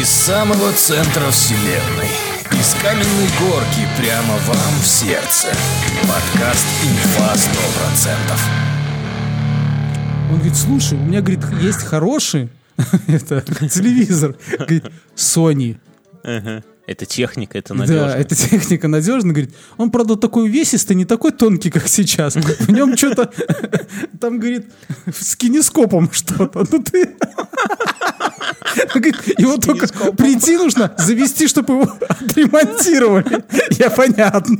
Из самого центра вселенной Из каменной горки прямо вам в сердце Подкаст «Инфа 100%» Он говорит, слушай, у меня, говорит, есть хороший это, телевизор. Говорит, Sony. Это техника, это надежно. Да, эта техника надежна. Говорит, он, правда, такой увесистый, не такой тонкий, как сейчас. В нем что-то, там, говорит, с кинескопом что-то. Ну ты... Его только прийти нужно, завести, чтобы его отремонтировали. Я понятно.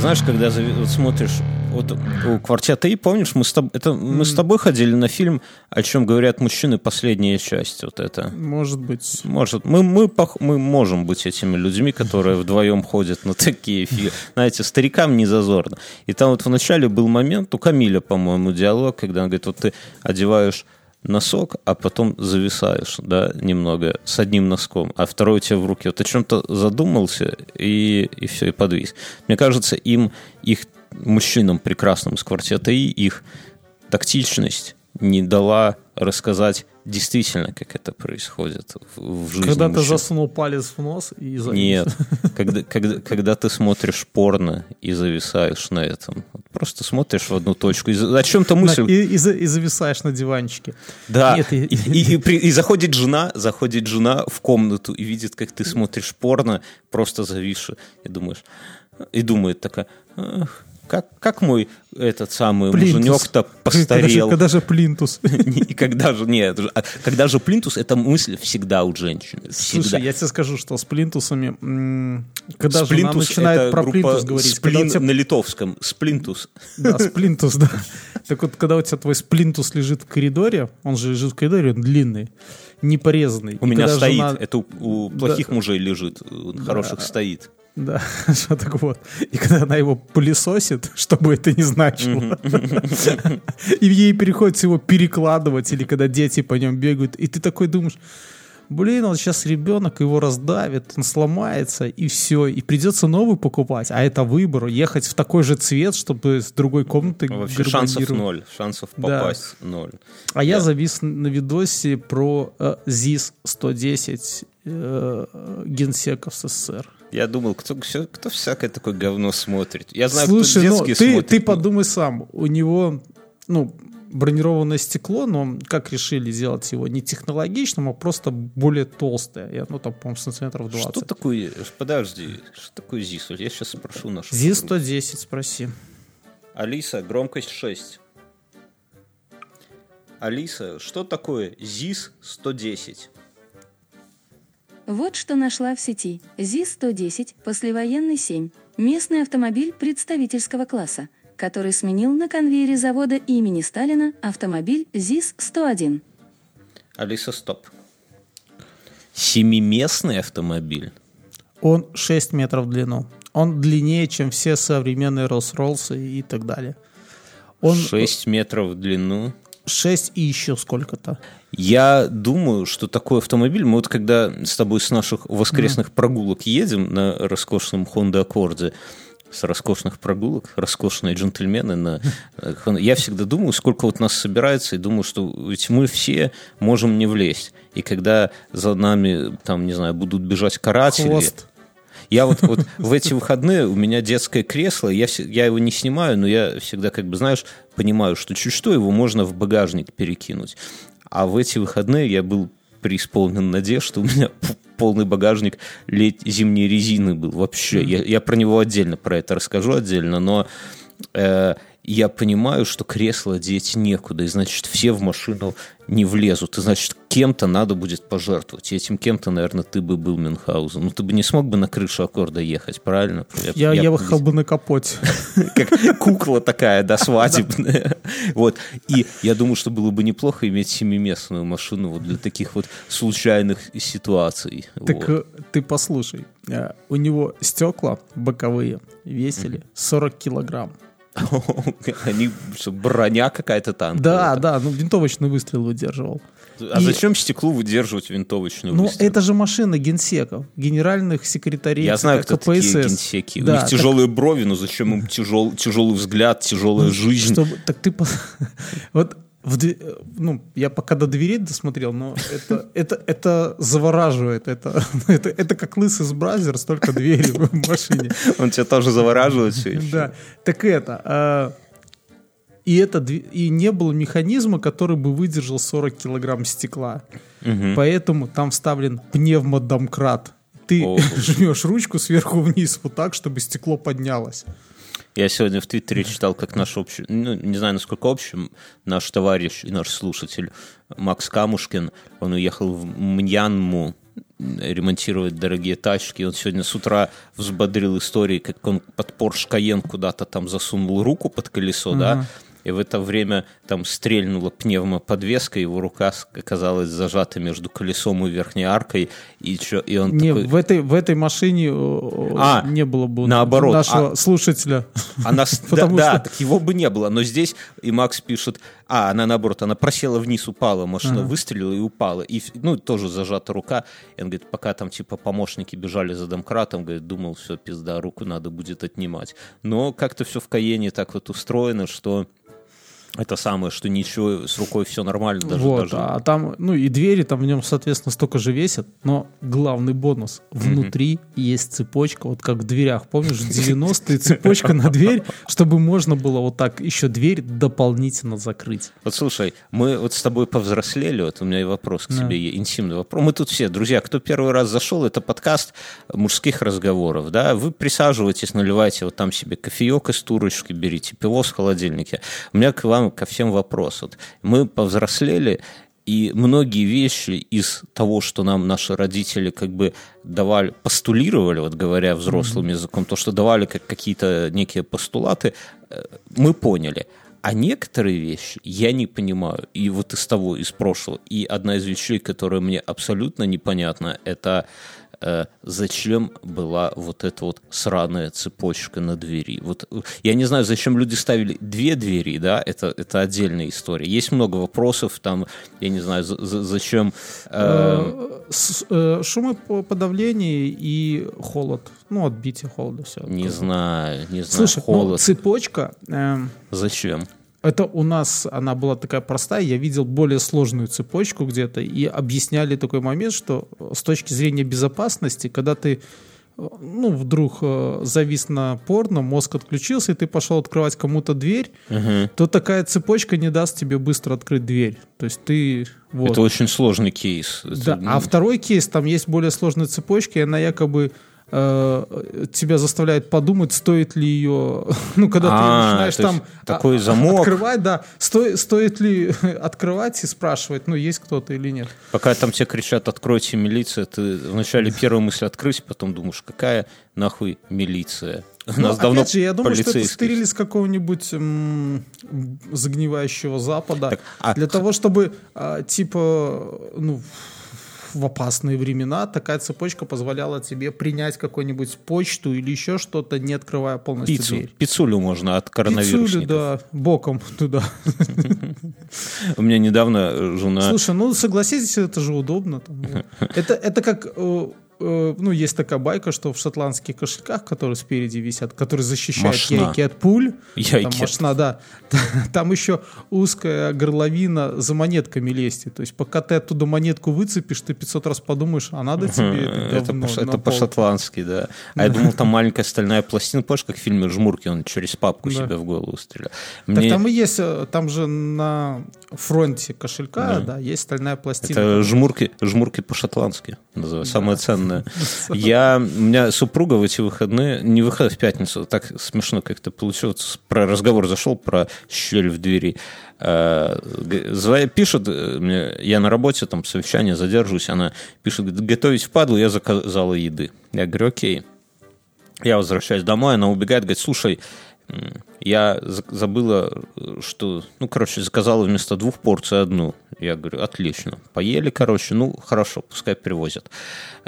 Ты знаешь, когда вот смотришь вот у квартета И, помнишь, мы с, тоб- это, мы с тобой ходили на фильм «О чем говорят мужчины. Последняя часть». Вот это. Может быть. Может, мы, мы, пох- мы можем быть этими людьми, которые вдвоем ходят на такие фильмы. Знаете, старикам не зазорно. И там вот вначале был момент, у Камиля, по-моему, диалог, когда он говорит, вот ты одеваешь носок, а потом зависаешь, да, немного, с одним носком, а второй у тебя в руке. Вот о чем-то задумался, и, и все, и подвис. Мне кажется, им, их мужчинам прекрасным из квартета И, их тактичность не дала рассказать действительно, как это происходит в, в жизни Когда ты засунул палец в нос и завис. Нет, когда, когда, когда ты смотришь порно и зависаешь на этом. Просто смотришь в одну точку. И о чем-то мысль... И, и и зависаешь на диванчике. Да, Нет, и, и- и- и и заходит жена, заходит жена в комнату и видит, как ты смотришь порно, просто зависши, и думаешь, и думает такая, «Ах, как, как мой этот самый муженек-то Когда же, постарел. когда же плинтус? И когда же, нет, а когда же плинтус, эта мысль всегда у женщины. Всегда. Слушай, я тебе скажу, что с плинтусами, когда жена Сплинтус начинает это про плинтус говорить, сплин тебя- на литовском. Сплинтус. Да, сплинтус, да. Так вот, когда у тебя твой сплинтус лежит в коридоре, он же лежит в коридоре, он длинный, не порезанный. У меня стоит. Это у, у плохих мужей лежит, у хороших стоит. Да, что так вот. И когда она его пылесосит, что бы это ни значило, и ей приходится его перекладывать, или когда дети по нем бегают, и ты такой думаешь, блин, вот сейчас ребенок его раздавит, он сломается, и все, и придется новый покупать. А это выбор, ехать в такой же цвет, чтобы с другой комнаты Вообще шансов ноль. Шансов Да. попасть ноль. А я Да. завис на видосе про э, ЗИС-110 э, генсеков СССР. Я думал, кто, всё- кто всякое такое говно смотрит. Я знаю, Слушай, кто ну ты, смотрит. ты подумай сам. У него, ну, бронированное стекло, но как решили сделать его не технологичным, а просто более толстое. Я, ну, там, по-моему, сантиметров 20. Что такое... Подожди, что такое ЗИС? Я сейчас спрошу нашу... ЗИС-110, спроси. Алиса, громкость 6. Алиса, что такое ЗИС-110? Вот что нашла в сети. ЗИС-110, послевоенный 7. Местный автомобиль представительского класса, который сменил на конвейере завода имени Сталина автомобиль ЗИС-101. Алиса, стоп. Семиместный автомобиль? Он 6 метров в длину. Он длиннее, чем все современные Rolls-Royce и так далее. Он 6 метров в длину? 6 и еще сколько-то. Я думаю, что такой автомобиль, мы вот когда с тобой с наших воскресных прогулок едем на роскошном Honda Accord, с роскошных прогулок, роскошные джентльмены на э, я всегда думаю, сколько вот нас собирается, и думаю, что ведь мы все можем не влезть. И когда за нами, там, не знаю, будут бежать каратели... Хвост. Я вот, вот в эти выходные у меня детское кресло, я, я его не снимаю, но я всегда, как бы, знаешь, понимаю, что чуть что его можно в багажник перекинуть. А в эти выходные я был преисполнен надежд, что у меня полный багажник лет зимней резины был вообще. Я, я про него отдельно, про это расскажу отдельно, но э, я понимаю, что кресло деть некуда, и значит, все в машину не влезут, и значит, кем-то надо будет пожертвовать. И этим кем-то, наверное, ты бы был Мюнхгаузен. Ну, ты бы не смог бы на крышу аккорда ехать, правильно? Я, я ехал бы на капоте. как кукла такая, да, свадебная. Вот. И я думаю, что было бы неплохо иметь семиместную машину вот для таких вот случайных ситуаций. Так э, ты послушай, э, у него стекла боковые весили 40 килограмм. Они, броня какая-то там. Да, да, ну винтовочный выстрел выдерживал. А И- зачем стеклу выдерживать винтовочную Ну, выстрел? это же машина генсеков, генеральных секретарей Я знаю, кто КПСС. такие генсеки. У Да, них так- тяжелые брови, но зачем им тяжел, тяжелый взгляд, тяжелая жизнь? Чтобы, так ты... Вот в дve- ну, я пока до дверей досмотрел, но это, это, это завораживает. Это, это, это как лысый с бразерс, только двери в машине. Он тебя тоже завораживает все еще. Да. Так это... а, и, это, и не было механизма, который бы выдержал 40 килограмм стекла. Поэтому там вставлен пневмодомкрат. Ты О. жмешь ручку сверху вниз вот так, чтобы стекло поднялось. Я сегодня в Твиттере читал, как наш общий, ну, не знаю, насколько общим, наш товарищ и наш слушатель Макс Камушкин, он уехал в Мьянму ремонтировать дорогие тачки. Он сегодня с утра взбодрил истории, как он под Porsche Cayenne куда-то там засунул руку под колесо, да, и в это время там стрельнула пневмоподвеска, его рука оказалась зажата между колесом и верхней аркой, и, чё, и он Не, такой... в этой, в этой машине э, А, не было бы наоборот, нашего а- слушателя. Она, да, да, так его бы не было. Но здесь и Макс пишет, а, она наоборот, она просела вниз, упала, машина выстрелила и упала. И, ну, тоже зажата рука. И он говорит, пока там типа помощники бежали за домкратом, говорит, думал, все, пизда, руку надо будет отнимать. Но как-то все в Каене так вот устроено, что это самое, что ничего, с рукой все нормально, даже, вот, даже а там, ну и двери там в нем, соответственно, столько же весят, но главный бонус, внутри есть цепочка, вот как в дверях, помнишь, в 90-е цепочка на дверь, чтобы можно было вот так еще дверь дополнительно закрыть. Вот слушай, мы вот с тобой повзрослели, вот у меня и вопрос к тебе, интимный вопрос. Мы тут все, друзья, кто первый раз зашел, это подкаст мужских разговоров, да, вы присаживайтесь, наливайте вот там себе кофеек из турочки, берите пиво с холодильника. У меня к вам ко всем вопрос. Вот мы повзрослели, и многие вещи из того, что нам наши родители как бы давали, постулировали, вот говоря взрослым языком, то, что давали как какие-то некие постулаты, э, мы поняли. А некоторые вещи я не понимаю. И вот из того, из прошлого. И одна из вещей, которая мне абсолютно непонятна, это э, зачем была вот эта вот сраная цепочка на двери. Вот э, я не знаю, зачем люди ставили две двери, да, это, это отдельная история. Есть много вопросов, там, я не знаю, за- за- зачем... э, Э, э, Шумоподавление и холод. Ну, отбитие холода, все. не знаю, не знаю, Слушай, ну, холод. цепочка, эм, Зачем? Это у нас, она была такая простая, я видел более сложную цепочку где-то, и объясняли такой момент, что э, с точки зрения безопасности, когда ты э, ну, вдруг э, завис на порно, мозг отключился, и ты пошел открывать кому-то дверь, то такая цепочка не даст тебе быстро открыть дверь. То есть ты... Вот. Это очень сложный кейс. Это, Да, ну, а второй кейс, там есть более сложная цепочка, и она якобы э, тебя заставляет подумать, стоит ли ее, ну, когда А, ты начинаешь там такой а, замок. открывать, да, сто- стоит ли открывать и спрашивать, ну, есть кто-то или нет. Пока там тебе кричат «откройте милицию», ты вначале первая мысль открыть, потом думаешь, какая нахуй милиция? У Ну, нас давно опять же, я думаю, что это стырили с какого-нибудь м, загнивающего Запада Так, а для того, чтобы, а, типа, ну, в опасные времена такая цепочка позволяла тебе принять какую-нибудь почту или еще что-то, не открывая полностью Пиццу. дверь. Пиццулю можно от Пиццулю, коронавирусников. да, боком туда. У меня недавно жена... Слушай, ну согласитесь, это же удобно. Это, это как, э, ну, есть такая байка, что в шотландских кошельках, которые спереди висят, которые защищают Мошна. яйки от пуль, Яйки там мошна, да, там еще узкая горловина за монетками лезть. То есть пока ты оттуда монетку выцепишь, ты 500 раз подумаешь, а надо тебе это Это, по-шотландски, да. А я думал, там маленькая стальная пластина. Помнишь, как в фильме «Жмурки» он через папку себе в голову стрелял? Так там и есть, э, там же на фронте кошелька, да, есть стальная пластина. Это жмурки, жмурки по-шотландски называется, самое ценное. Я, у меня супруга в эти выходные, не выходные, в пятницу, так смешно как-то получилось, про разговор зашел про щель в двери. Зва- Пишет э, мне, я на работе, там совещание, задержусь, она пишет, готовить впадлу, я заказала еды. Я говорю, окей. Я возвращаюсь домой, она убегает, говорит, слушай, я за- забыла, что, ну, короче, заказала вместо двух порций одну. Я говорю, отлично. Поели, короче, ну, хорошо, пускай привозят.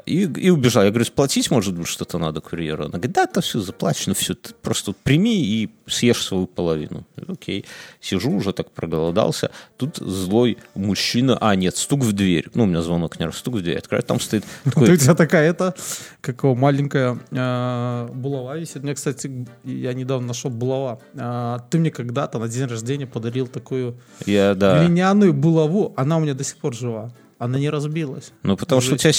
И, и убежал. Я говорю, сплатить, может быть, что-то надо курьеру? Она говорит, да, это все заплачено, все, ты просто прими и съешь свою половину. Окей. Сижу уже так проголодался. Тут злой мужчина, а, нет, стук в дверь. Ну, у меня звонок не раз, стук в дверь. Открываю, там стоит Вот такой у тебя такая это, как его, маленькая э, булава висит. У меня, кстати, я недавно нашел булава. А, ты мне когда-то на день рождения подарил такую Я, да. глиняную булаву. Она у меня до сих пор жива. Она не разбилась. Ну, потому что у тебя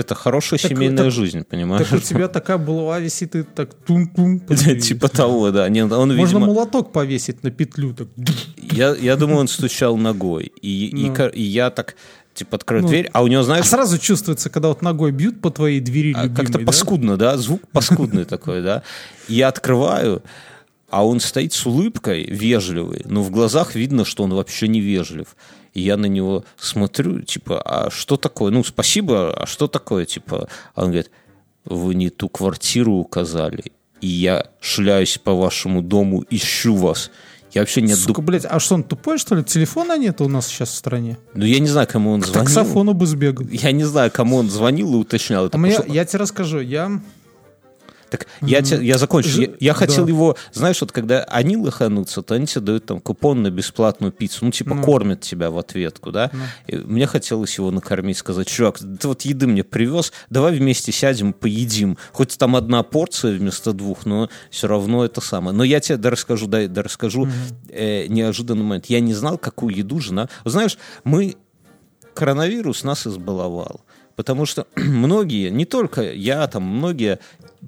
это хорошая Так- семейная так- жизнь, понимаешь? Так у тебя такая булава висит, и так тум-тум. Типа того, да. Нет, он, Можно видимо, молоток повесить на петлю. Так. я, я думаю, он стучал ногой. И, и Ну. и я так, типа, открою Ну, дверь, а у него, А знаешь, сразу чувствуется, когда вот ногой бьют по твоей двери а, как-то да? паскудно, да? Звук паскудный такой, да? Я открываю, а он стоит с улыбкой, вежливый, но в глазах видно, что он вообще не вежлив. И я на него смотрю, типа, а что такое? Ну, спасибо, а что такое? Типа, а он говорит, вы не ту квартиру указали, и я шляюсь по вашему дому, ищу вас. Я вообще не Сука, блядь, а что он тупой, что ли? Телефона нет у нас сейчас в стране? Ну, я не знаю, кому он К звонил. таксофону бы сбегал. Я не знаю, кому он звонил и уточнял это. А что- я тебе расскажу, я... Так я, те- я закончу. Ж- Я, я хотел да. его, знаешь, вот когда они лоханутся, то они тебе дают там купон на бесплатную пиццу. Ну, типа, Ну. кормят тебя в ответку, да? И мне хотелось его накормить, сказать, чувак, ты вот еды мне привез, давай вместе сядем, поедим. Хоть там одна порция вместо двух, но все равно это самое. Но я тебе да расскажу, да, да расскажу э, неожиданный момент. Я не знал, какую еду жена... Знаешь, мы коронавирус нас избаловал. Потому что многие, не только я, там многие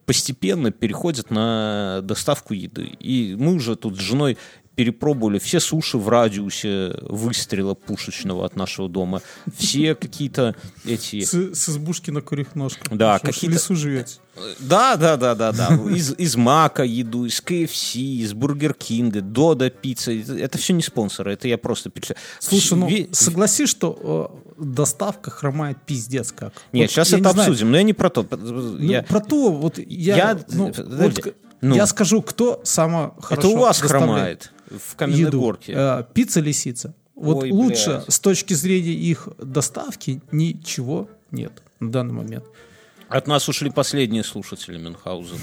постепенно переходят на доставку еды. И мы уже тут с женой перепробовали все суши в радиусе выстрела пушечного от нашего дома. Все какие-то эти... С, с избушки на курьих ножках. Да, какие-то- лесу живете. Да, да, да, да, да. Из, из Мака еду, из КФС, из Бургер Кинга, Додо пицца. Это все не спонсоры, это я просто перечисляю. Слушай, ну согласись, что э, доставка хромает пиздец как. Нет, Вот сейчас это не знаю, обсудим, но я не про то. ну, Я- Про то, вот я, Я- ну, подожди, вот ну. я скажу, кто самое хорошо это у вас хромает в каменной еду. горке. Э, пицца лисица. Вот Ой, лучше блядь. с точки зрения их доставки ничего нет на данный момент. От нас ушли последние слушатели Мюнхгаузена.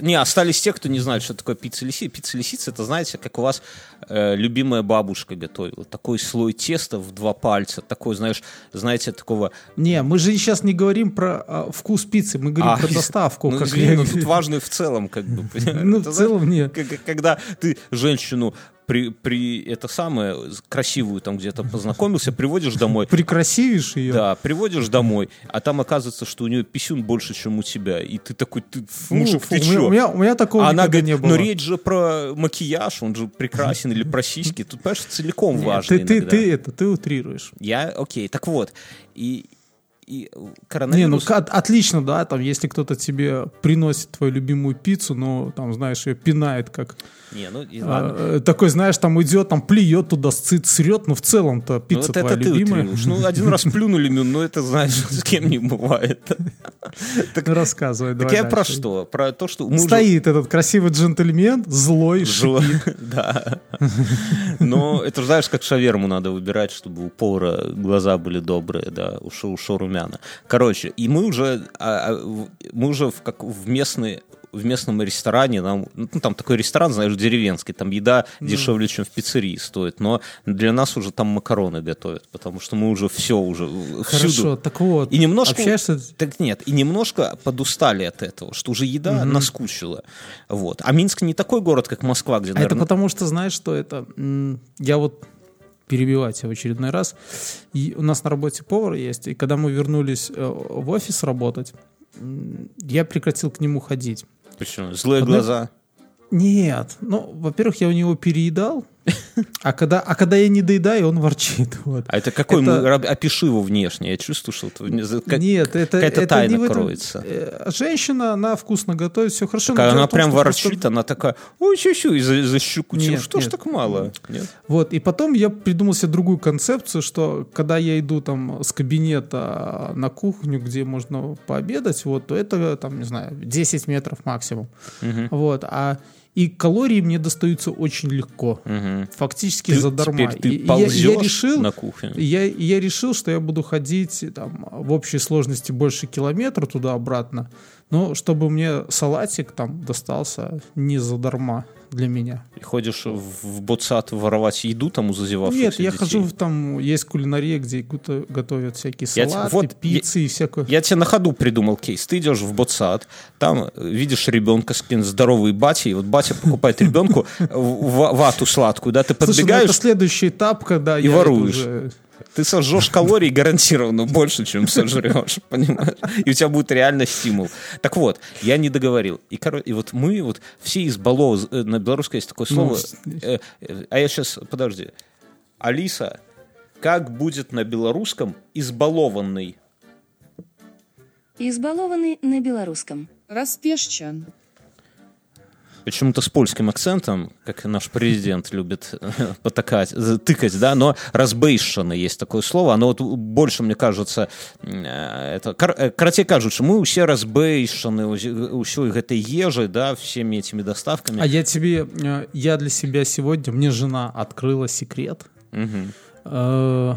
Не, остались те, кто не знает, что такое пицца лисица. Пицца лисица, это, знаете, как у вас э, любимая бабушка готовила. Такой слой теста в два пальца. Такой, знаешь, знаете, такого... Не, мы же сейчас не говорим про а, вкус пиццы, мы говорим А, про доставку. Ну, как извини, я- но тут важный в целом, как бы. Ну, в целом нет. Когда ты женщину при, при это самое красивую там где-то познакомился, приводишь домой, Прикрасивишь ее. Да, приводишь домой, а там оказывается, что у нее писюн больше, чем у тебя. И ты такой, ты, Фу, мужик, фу, ты чё? у, меня, у меня такого А она говорит, не было. но речь же про макияж, он же прекрасен, или про сиськи. Тут, понимаешь, целиком важно ты, ты, ты это, ты утрируешь. Я, окей, так вот. И, и Не, ну коронавирус... к- от- отлично, да, там, если кто-то тебе приносит твою любимую пиццу, но там, знаешь, ее пинает как... Не, ну, и ладно. а, э, такой, знаешь, там идет, там плюет туда, сцит, срет, но в целом-то Ну, пицца вот твоя это ты любимая. утрируешь. Ну, один раз плюнули, Мюн, ну, это, знаешь, с кем не бывает. Ну, Рассказывай, Так я про дальше. что? Про то, что... мы уже- Стоит этот красивый джентльмен, злой, шипит. Да. Но это знаешь, как шаверму надо выбирать, чтобы у повара глаза были добрые, да, у, шо, румяна. Короче, и мы уже, а, а, мы уже в, как, в местный в местном ресторане, нам, ну, там такой ресторан, знаешь, деревенский, там еда дешевле, чем в пиццерии стоит, но для нас уже там макароны готовят, потому что мы уже все, уже всюду. Хорошо, так вот. И немножко... Общаешься... Так нет, и немножко подустали от этого, что уже еда наскучила. Вот. А Минск не такой город, как Москва, где, А это наверное... потому что, знаешь, что это... Я вот перебивать в очередной раз. И у нас на работе повар есть, и когда мы вернулись э, в офис работать, я прекратил к нему ходить. Почему? Злые Одна- глаза. Нет, ну, во-первых, я у него переедал, а когда, а когда я не доедаю, он ворчит. Вот. А это какой? Это- Мы, опиши его внешне. Я чувствую, что это как- Нет, это, какая-то это тайна не этом. кроется. Э, Женщина, она вкусно готовит, все хорошо. дело она том, прям ворчит, просто- она такая, ой, чу-чу, и за, за щеку тяну. Нет, Что ж нет. так мало? Нет? Вот, и потом я придумал себе другую концепцию, что когда я иду там с кабинета на кухню, где можно пообедать, вот, то это там, не знаю, 10 метров максимум. Вот, а И калории мне достаются очень легко. Мгм. Фактически Ты- задарма. теперь ты И- я, я решил, на кухню? я, я решил, что я буду ходить там, в общей сложности больше километра туда-обратно, но чтобы мне салатик там достался не задарма для меня. И ходишь в, ботсад воровать еду там у зазевавшихся Нет, я детей? хожу, в там есть кулинария, где готовят всякие Я те- салаты, вот пиццы и всякое. Я тебе на ходу придумал кейс. Ты идешь в ботсад, там видишь ребенка с здоровый батей, вот батя покупает ребенку вату сладкую, да, ты Слушай, ну подбегаешь, это следующий этап, когда И я воруешь. уже- ты сожжешь калорий гарантированно больше, чем сожрешь, понимаешь? И у тебя будет реально стимул. Так вот, я не договорил. И, и вот мы вот все избалованы, э, на белорусском есть такое Ну, слово, э, э, а я сейчас, подожди, Алиса, как будет на белорусском избалованный? Избалованный на белорусском. Распешчан. Почему-то с польским акцентом, как наш президент любит потакать, тыкать, да, но разбейшаны есть такое слово, оно вот больше, мне кажется, э, это, э, кажут, что мы все разбейшаны ўсёй гэтай ежи, да, всеми этими доставками. А я тебе, э, я для себя сегодня, мне жена открыла секрет. Э,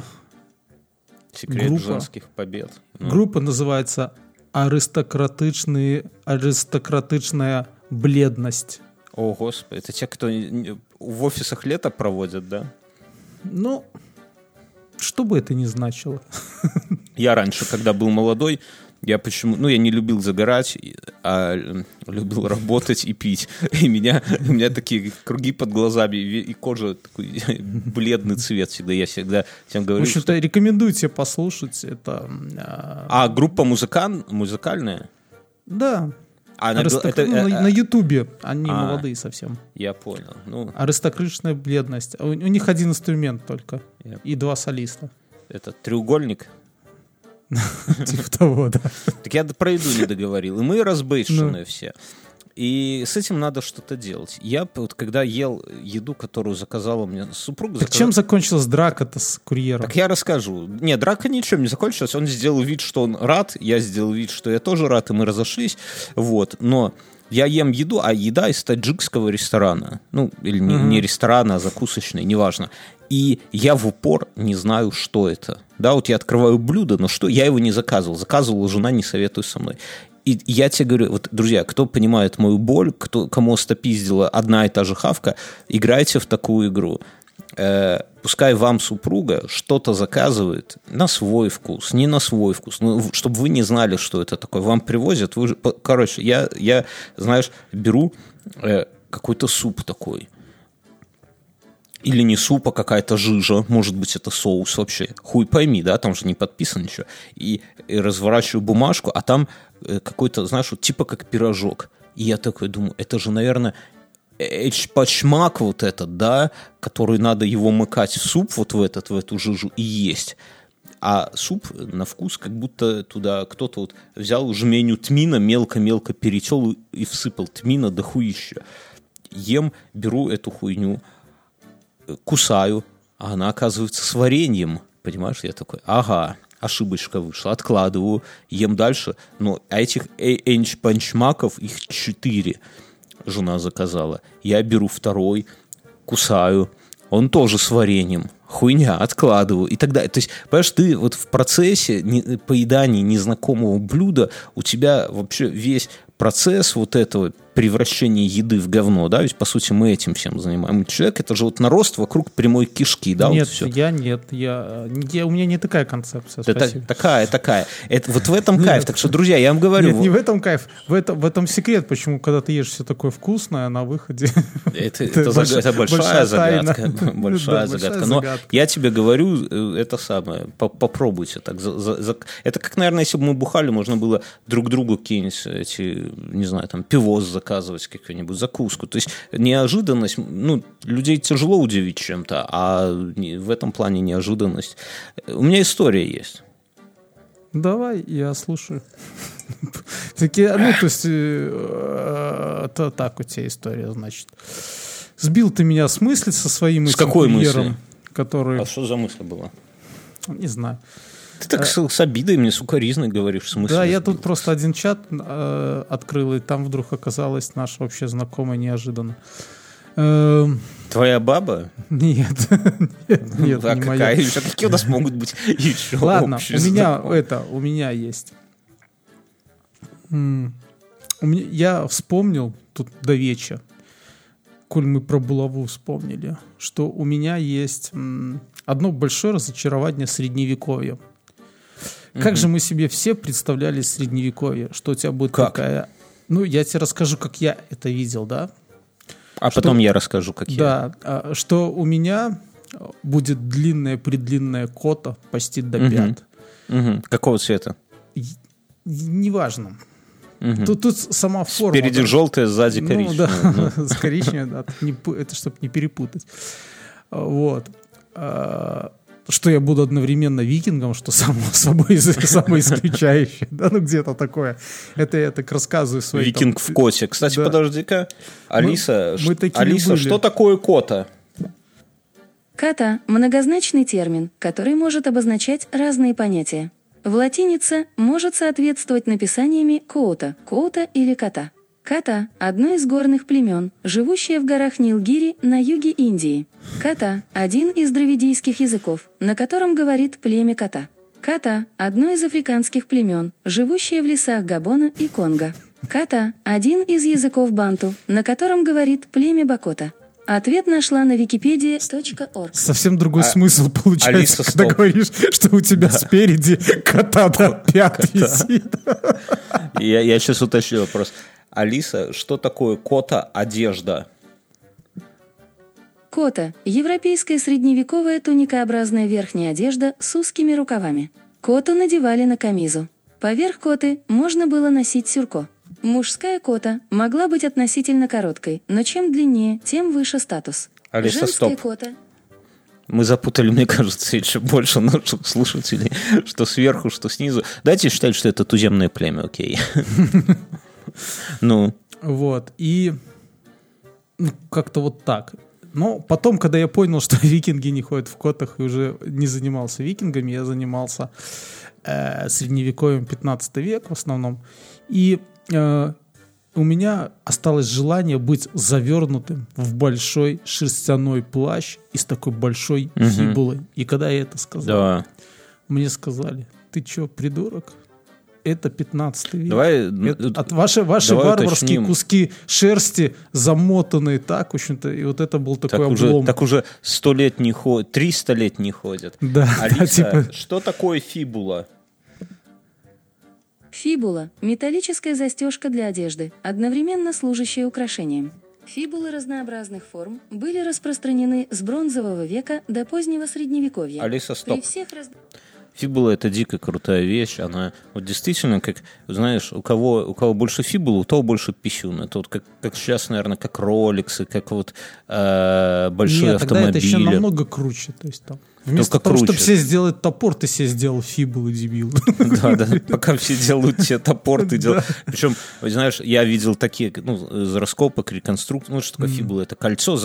Секрет группа. женских побед. Ну, Группа называется аристократичные, аристократичная бледность. О, господи, это те, кто в офисах лето проводят, да? Ну, что бы это ни значило. Я раньше, когда был молодой, я почему, ну, я не любил загорать, а э, любил работать и пить. И меня, у меня такие круги под глазами, и кожа такой бледный цвет всегда. Я всегда всем В говорю, общем-то, что... рекомендую тебе послушать. Это, э, А группа музыкан, музыкальная? да, А, аристок- это, ну, э, на, на Ютубе. Они а. молодые совсем. Я понял. Ну, Аристократичная бледность. У, у них один инструмент только. Я- И два солиста. это треугольник. Типа того, да. Так я про еду не договорил. И мы Ну. разбейшенные все. И с этим надо что-то делать. Я вот когда ел еду, которую заказала мне супруга... Так заказала- чем закончилась драка-то с курьером? Так я расскажу. Нет, драка ничем не закончилась. Он сделал вид, что он рад. Я сделал вид, что я тоже рад, и мы разошлись. Вот. Но я ем еду, а еда из таджикского ресторана. Ну, или не, не ресторана, а закусочной, неважно. И я в упор не знаю, что это. Да, вот я открываю блюдо, но что? Я его не заказывал. Заказывала жена, не советуй со мной. И я тебе говорю, вот, друзья, кто понимает мою боль, кто, кому остопиздила одна и та же хавка, играйте в такую игру э, пускай вам супруга что-то заказывает на свой вкус, не на свой вкус, ну, чтобы вы не знали, что это такое. Вам привозят, вы короче, я, я знаешь, беру э, какой-то суп такой, или не суп, а какая-то жижа, может быть, это соус вообще. Хуй пойми, да, там же не подписано ничего. И, и разворачиваю бумажку, а там э, какой-то, знаешь, вот типа как пирожок. И я такой думаю, это же, наверное, эчпачмак вот этот, да, который надо его мыкать в суп вот в этот, в эту жижу и есть. А суп на вкус как будто туда кто-то вот взял жменю тмина, мелко-мелко перетел и всыпал тмина до хуища. Ем, беру эту хуйню, кусаю, а она оказывается с вареньем. Понимаешь, я такой, ага, ошибочка вышла, откладываю, ем дальше. Но а этих энч-панчмаков, их четыре жена заказала. Я беру второй, кусаю, он тоже с вареньем. Хуйня, откладываю и так далее. То есть, понимаешь, ты вот в процессе поедания незнакомого блюда, у тебя вообще весь процесс вот этого превращения еды в говно, да, ведь по сути мы этим всем занимаем. Человек это же вот нарост вокруг прямой кишки, да, нет, вот все. я нет. Я, я, у меня не такая концепция. Да, так- такая, такая. Это, вот в этом кайф. Так что, друзья, я вам говорю, Нет, не в этом кайф. В этом, в этом секрет, почему, когда ты ешь все такое вкусное, на выходе... Это, Это это, больш- это большая, большая загадка. Большая Да, загадка. большая Но загадка. я тебе говорю, э, это самое, по- попробуйте так. за- за- за- Это как, наверное, если бы мы бухали, можно было друг другу какие-нибудь эти, не знаю, там, пивоз заказывать, какую-нибудь закуску. То есть неожиданность, ну, людей тяжело удивить чем-то, а в этом плане неожиданность. У меня история есть. Давай, я слушаю. Такие, ну, то есть, э, это так у тебя история, значит. Сбил ты меня с мысли со своим С какой мысли? который, А что за мысль была? не знаю. Ты так с, с обидой мне сукоризной говоришь, в смысле? Да, я тут просто один чат э, открыл, и там вдруг оказалась наша вообще знакомая неожиданно. Эм, Твоя баба? Нет, нет, нет, а не какая моя. еще? Какие у нас могут быть еще Ладно, у меня это, у меня есть. У меня, я вспомнил тут до вечера, коль мы про булаву вспомнили, что у меня есть одно большое разочарование средневековья. Как же мы себе все представляли средневековье, что у тебя будет Как? такая... Ну, я тебе расскажу, как я это видел, да? А потом я расскажу, как я. Да, а, что у меня будет длинная-предлинная кота почти до Мгм. пят. Мгм. Какого цвета? Неважно. Мгм. Тут, тут сама форма. Спереди да. желтое, сзади Ну, коричневое. да, Ну, с коричневой, да, не пу- это чтобы не перепутать. А, Вот. Что я буду одновременно викингом, что само собой самоисключающее. Да, ну где-то такое. Это я так рассказываю свои... там, Викинг в коте. Кстати, Да. подожди-ка. Алиса, мы ш- такими Алиса, были. что такое кота? Ката – многозначный термин, который может обозначать разные понятия. В латинице может соответствовать написаниями коута, коута или кота. Ката – одно из горных племен, живущее в горах Нилгири на юге Индии. Ката – один из дравидийских языков, на котором говорит племя кота. Ката – одно из африканских племен, живущее в лесах Габона и Конго. Ката – один из языков банту, на котором говорит племя Бакота. Ответ нашла на wikipedia.org. Совсем другой А- смысл получается, Алиса, когда стоп. говоришь, что у тебя спереди кота до пят висит. Я, я сейчас уточню вопрос. Алиса, что такое кота одежда? Кота – европейская средневековая туникообразная верхняя одежда с узкими рукавами. Коту надевали на камизу. Поверх коты можно было носить сюрко. Мужская кота могла быть относительно короткой, но чем длиннее, тем выше статус. Алиса, Женская стоп. кота Мы запутали, мне кажется, еще больше наших слушателей, что сверху, что снизу. Дайте считать, что это туземное племя, окей. Ну, Вот, и ну, как-то вот так. Но потом, когда я понял, что викинги не ходят в котах и уже не занимался викингами, я занимался э, средневековьем 15 век в основном. И э, у меня осталось желание быть завернутым в большой шерстяной плащ и с такой большой фибулой. И когда я это сказал, да. мне сказали, ты чё, придурок? Это 15 век. Давай, Это- ну, от ваши, ваши давай варварские уточним. куски шерсти замотанные так, в общем-то, и вот это был так такой уже, облом. так уже сто лет не ходят, триста лет не ходят. Да, да, Алиса, типа, что такое фибула? Фибула – металлическая застежка для одежды, одновременно служащая украшением. Фибулы разнообразных форм были распространены с бронзового века до позднего средневековья. Алиса, стоп. При всех раз- Фибула это дико крутая вещь, она вот действительно, как, знаешь, у кого, у кого больше фибулы, у того больше писюн. Это вот как, как сейчас, наверное, как роликсы, как вот э, большие Нет, тогда это автомобили. еще намного круче. То есть там вместо Только того, чтобы круче. себе сделать топор, ты себе сделал фибулу, дебил. Да, да, пока все делают тебе топор, ты делаешь. Причем, знаешь, я видел такие, ну, из раскопок, реконструкций, ну, что такое фибула? Это кольцо,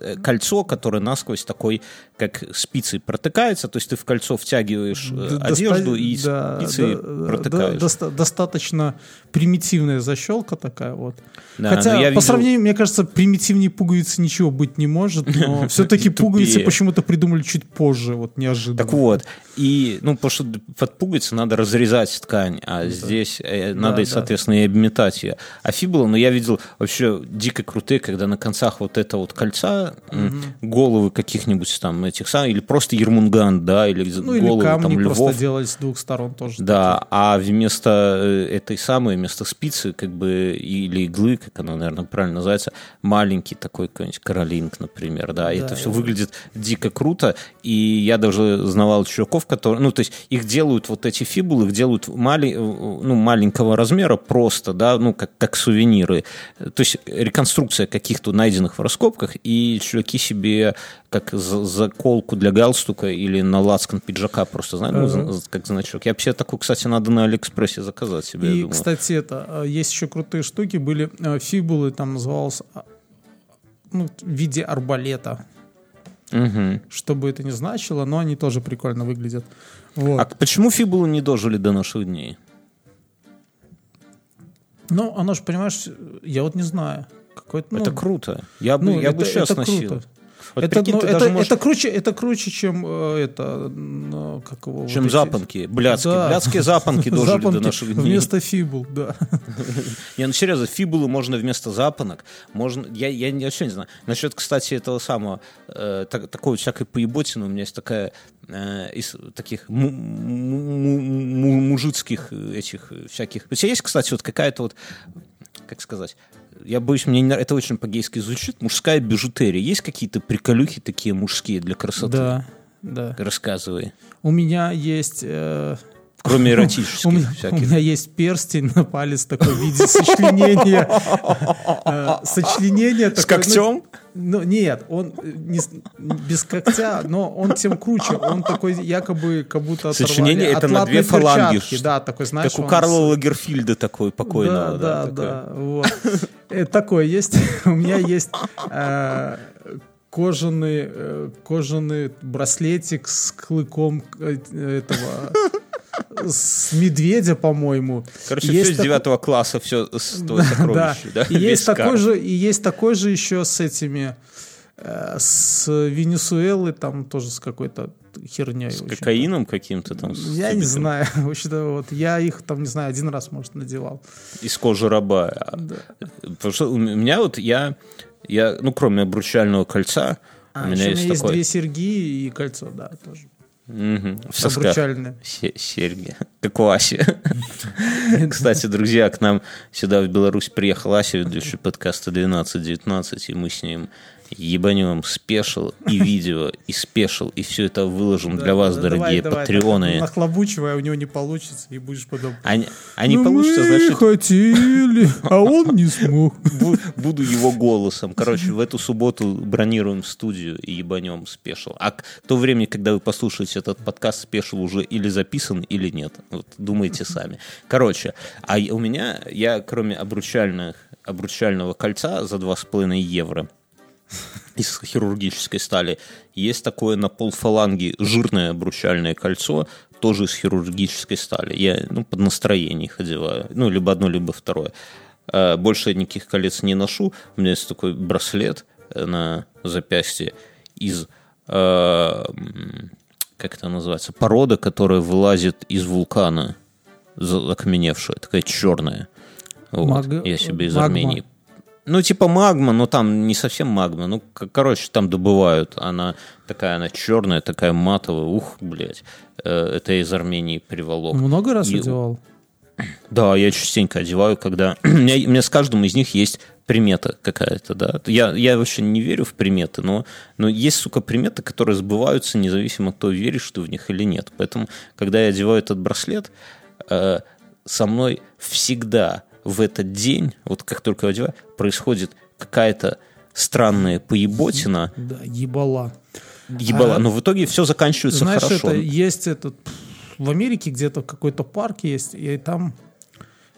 э, кольцо, которое насквозь такой, как спицей протыкается, то есть ты в кольцо втягиваешь э, одежду и спицей да, протыкаешь. доста- достаточно примитивная защелка такая вот. Хотя, по сравнению, мне кажется, примитивнее пуговицы ничего быть не может, но все-таки пуговицы почему-то придумали чуть позже, вот неожиданно. Так вот, и, ну, потому что под пуговицы надо разрезать ткань, а здесь э, надо, Да, и, да. соответственно, и обметать ее. А фибула, ну, я видел вообще дико крутые, когда на концах вот это вот кольца м, головы каких-нибудь там этих самых, или просто ермунган, да, или Ну или головы камни там львов. просто делали с двух сторон тоже. Да, а вместо э, этой самой, вместо спицы, как бы, или иглы, как она, наверное, правильно называется, маленький такой какой-нибудь каролинг, например, да, и это все выглядит дико круто, и я даже знавал чуваков, которые, ну, то есть их делают, вот эти фибулы, их делают мали, ну, маленького размера просто, да, ну, как, как сувениры, то есть реконструкция каких-то найденных в раскопках, и чуваки себе как за- заколку для галстука или на лацкан пиджака просто, знаешь, ну, как значок. Я вообще такую, кстати, надо на Алиэкспрессе заказать себе, И, кстати, это э, есть еще крутые штуки. Были э, фибулы, там называлось а, ну, в виде арбалета. Мгм. Что бы это ни значило, но они тоже прикольно выглядят. Вот. А почему фибулы не дожили до наших дней? Ну, оно же, понимаешь, я вот не знаю. Какой-то, ну, это круто. Я бы, ну, я бы это- сейчас это носил. круто. Вот это, прикинь, ну, это, можешь- это круче, это круче, чем э, это, ну, как его, Чем вот эти- запонки. Блядские. Да. Блядские запонки дожили до Запонки наших дней. Вместо фибул, да. Не, ну серьезно, фибулы можно вместо запонок. Можно, я, я, не- вообще не знаю. Насчет, кстати, этого самого, э, так- такой всякой поеботины, у меня есть такая э, из таких му- му- му- мужицких этих всяких. У тебя есть, кстати, вот какая-то вот, как сказать, я боюсь, мне не это очень по-гейски звучит, мужская бижутерия. Есть какие-то приколюхи такие мужские для красоты? Да, да. Рассказывай. У меня есть... э, Кроме у, эротических меня, у всяких. меня есть перстень на палец такой в виде сочленения. Э, Сочленение С такое, ну, когтем? Ну, нет, он э, не с- без когтя, но он тем круче. Он такой якобы как будто оторвали Сочленение это на две фаланги, Да, такой, знаешь, Как у Карла с- Лагерфильда такой покойного. Да, да, да. Вот. Э, Такое есть. У меня есть кожаный, кожаный браслетик с клыком этого с медведя, по-моему. Короче, Есть все с такой- девятого класса, все с твоей сокровища, да? И есть такой же, и есть такой же еще с этими э, с Венесуэлы, там тоже с какой-то херней. С кокаином каким-то там. с Я не знаю. В общем-то, вот я их там, не знаю, один раз, может, надевал. Из кожи раба. А, Потому что у меня вот я, я ну, кроме обручального кольца, А, у меня у меня есть такой... две серьги и кольцо, да, тоже. Мгм, в сосках. Серьги. Как у Аси. Кстати, друзья, к нам сюда в Беларусь приехал Ася, ведущий подкаста 12-19, и мы с ним ебанем спешил и видео, и спешил, и все это выложим для вас, дорогие патреоны. Нахлобучивай, а у него не получится, и будешь потом... Они «Ну, получится, значит, хотели, а он не смог. бу- буду его голосом. Короче, в эту субботу бронируем студию и ебанем special. А к то времени, когда вы послушаете этот подкаст, special уже или записан, или нет. Вот думайте сами. Короче, а у меня, я кроме обручальных, обручального кольца за 2,5 евро из хирургической стали, есть такое на полфаланги жирное обручальное кольцо, тоже из хирургической стали. Я ну, под настроение их одеваю. Ну, либо одно, либо второе. А, Больше я никаких колец не ношу. У меня есть такой браслет э, на запястье из э, м, как это называется, порода, которая вылазит из вулкана, окаменевшая, такая черная. Вот. Маг- Я себе из магма. Армении. Ну, типа магма, но там не совсем магма. Ну, короче, там добывают. Она такая, она черная, такая матовая. Ух, блядь. Э, Это из Армении приволок. Много раз И- одевал? Да, я частенько одеваю, когда... у, меня, у меня с каждым из них есть примета какая-то, да. Я, я вообще не верю в приметы, но, но есть, сука, приметы, которые сбываются независимо от того, веришь ты в них или нет. Поэтому, когда я одеваю этот браслет, э, со мной всегда в этот день, вот как только я одеваю, происходит какая-то странная поеботина, Да, ебала. ебала, А, но в итоге все заканчивается Знаешь, хорошо. это есть этот... В Америке где-то какой-то парк есть, и там,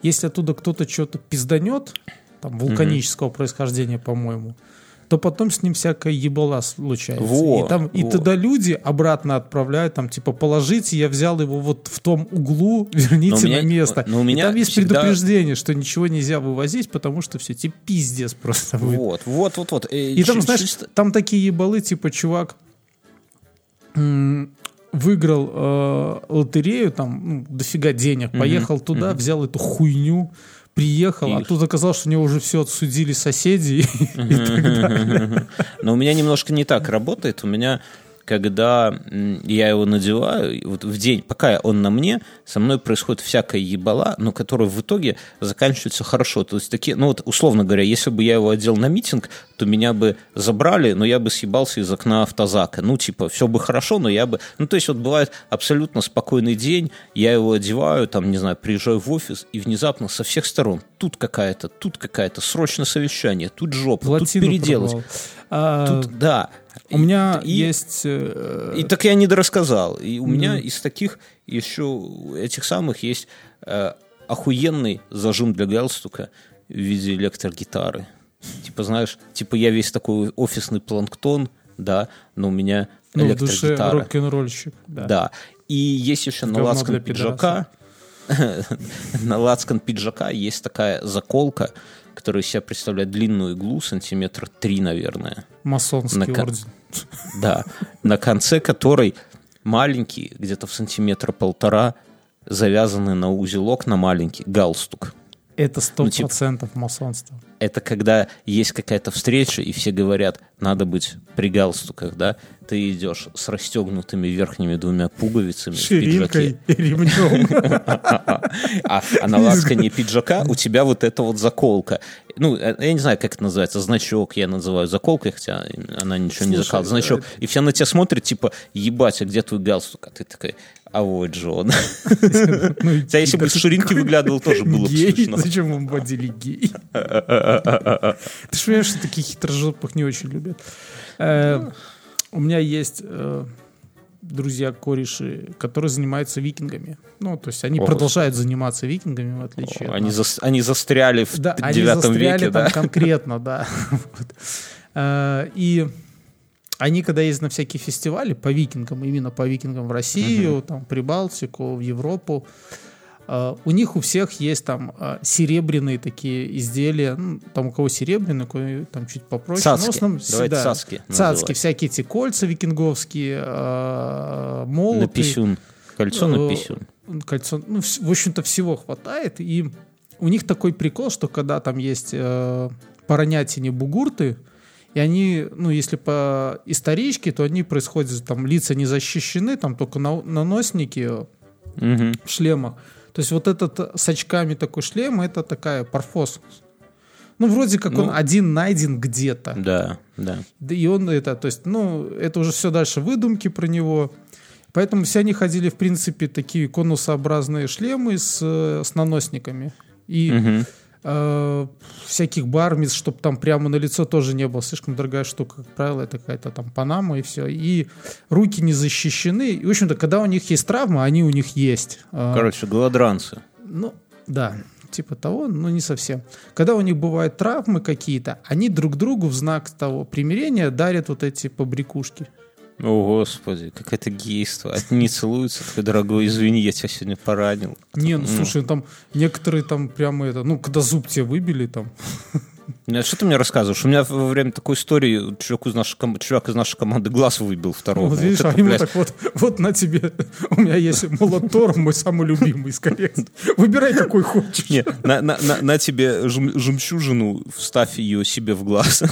если оттуда кто-то что-то пизданет, там, вулканического происхождения, по-моему, то потом с ним всякая ебала случается. Во, и, там, и во. тогда люди обратно отправляют, там, типа, положите, я взял его вот в том углу, верните меня- на место. но у И меня там есть всегда- предупреждение, что ничего нельзя вывозить, потому что все, тебе пиздец просто будет. Вот, вот, вот, вот. Э, И там, знаешь, чисто- там такие ебалы, типа, чувак выиграл э, лотерею, там, ну, дофига денег, поехал туда, взял эту хуйню, приехал, И- а тут оказалось, что у него уже все отсудили соседи. и так далее. Но у меня немножко не так работает. У меня, когда я его надеваю, вот в день, пока он на мне, со мной происходит всякая ебала, но которая в итоге заканчивается хорошо. То есть такие, ну вот условно говоря, если бы я его одел на митинг, то меня бы забрали, но я бы съебался из окна автозака. Ну, типа, все бы хорошо, но я бы... Ну, то есть вот бывает абсолютно спокойный день, я его одеваю, там, не знаю, приезжаю в офис, и внезапно со всех сторон тут какая-то, тут какая-то, срочное совещание, тут жопа, тут Плотину переделать. порвал. А, Тут, да. У меня И- есть... э, И так я не дорассказал. И у меня Ну. из таких еще этих самых есть э, охуенный зажим для галстука в виде электрогитары. Типа, знаешь, типа я весь такой офисный планктон, да, но у меня Ну, в душе электрогитара. рок-н-ролльщик. Да. Да. И есть еще на лацкан пиджака, на лацкан пиджака есть такая заколка, которая из себя представляет длинную иглу, сантиметр три, наверное. Масонский На ко- орден. Да, на конце которой маленький, где-то в сантиметр полтора, завязанный на узелок на маленький галстук. Это сто ну, процентов масонство. Это когда есть какая-то встреча, и все говорят, надо быть при галстуках, да? Ты идешь с расстегнутыми верхними двумя пуговицами в Ширинкой пиджаке. и ремнем. А, а на лацкане пиджака у тебя вот эта вот заколка. Ну, э, я не знаю, как это называется, значок я называю заколкой, хотя она ничего не закалывает. Значок. И все на тебя смотрят, типа, ебать, а где твой галстук? А ты такой, а вот Джон. Ну, Хотя если бы с ширинки выглядывал, тоже было бы смешно. Зачем вам вводили гей? Ты же понимаешь, что таких хитрожопых не очень любят. Э, У меня есть э, друзья-кореши, которые занимаются викингами. Ну, то есть они О, продолжают заниматься викингами, в отличие от Они, застряли в Да, девятом веке, да? конкретно, да. Э, И они, когда ездят на всякие фестивали по викингам, именно по викингам в Россию, там, Прибалтику, в Европу, у них у всех есть там э, серебряные такие изделия, ну, там у кого серебряные, у кого там чуть попроще. но в Цацки. основном Давайте да, цацки Цацки, называть. всякие эти кольца викинговские, э, молоты. На писюн. Кольцо на Э, писюн. кольцо, ну, в общем-то, всего хватает. И у них такой прикол, что когда там есть э, бугурты, и они, ну, если по историчке, то они происходят, там, лица не защищены, там только на- наносники Мгм. в шлемах. То есть вот этот э, с очками такой шлем, это такая парфос. Ну, вроде как он Ну. один найден где-то. Да, да. Да и он это, то есть, ну, это уже все дальше выдумки про него. Поэтому все они ходили, в принципе, такие конусообразные шлемы с, э, с наносниками. И Мгм. Э, всяких бармиц, чтобы там прямо на лицо тоже не было. Слишком дорогая штука, как правило, это какая-то там панама и все. И руки не защищены. И, в общем-то, когда у них есть травмы, они у них есть. Э, Короче, голодранцы. ну, да, типа того, но не совсем. Когда у них бывают травмы какие-то, они друг другу в знак того примирения дарят вот эти побрякушки. О, господи, как это гейство. Они целуются, такой, дорогой, извини, я тебя сегодня поранил. Не, ну слушай, там некоторые там прямо это, ну, когда зуб тебе выбили там. Нет, Что ты мне рассказываешь? У меня во время такой истории чувак из нашей, ком- чувак из нашей команды глаз выбил второго. Вот видишь, это, а ему блядь, так вот, вот на тебе, у меня есть молот Тор, мой самый любимый из коллекции. Выбирай, какой хочешь. Не, на, на, на, на тебе жем- жемчужину, вставь ее себе в глаз.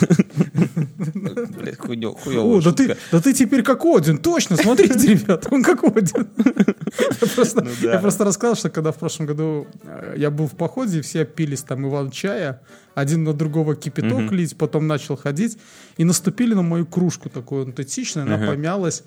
Блядь, хуёвая О, да ты, да ты теперь как Один, точно, смотрите, ребята, он как Один. Я просто, Ну да. я просто рассказал, что когда в прошлом году э, я был в походе, все пились там Иван-чая, один на другого кипяток лить, потом начал ходить, и наступили на мою кружку такую антетичную, она помялась,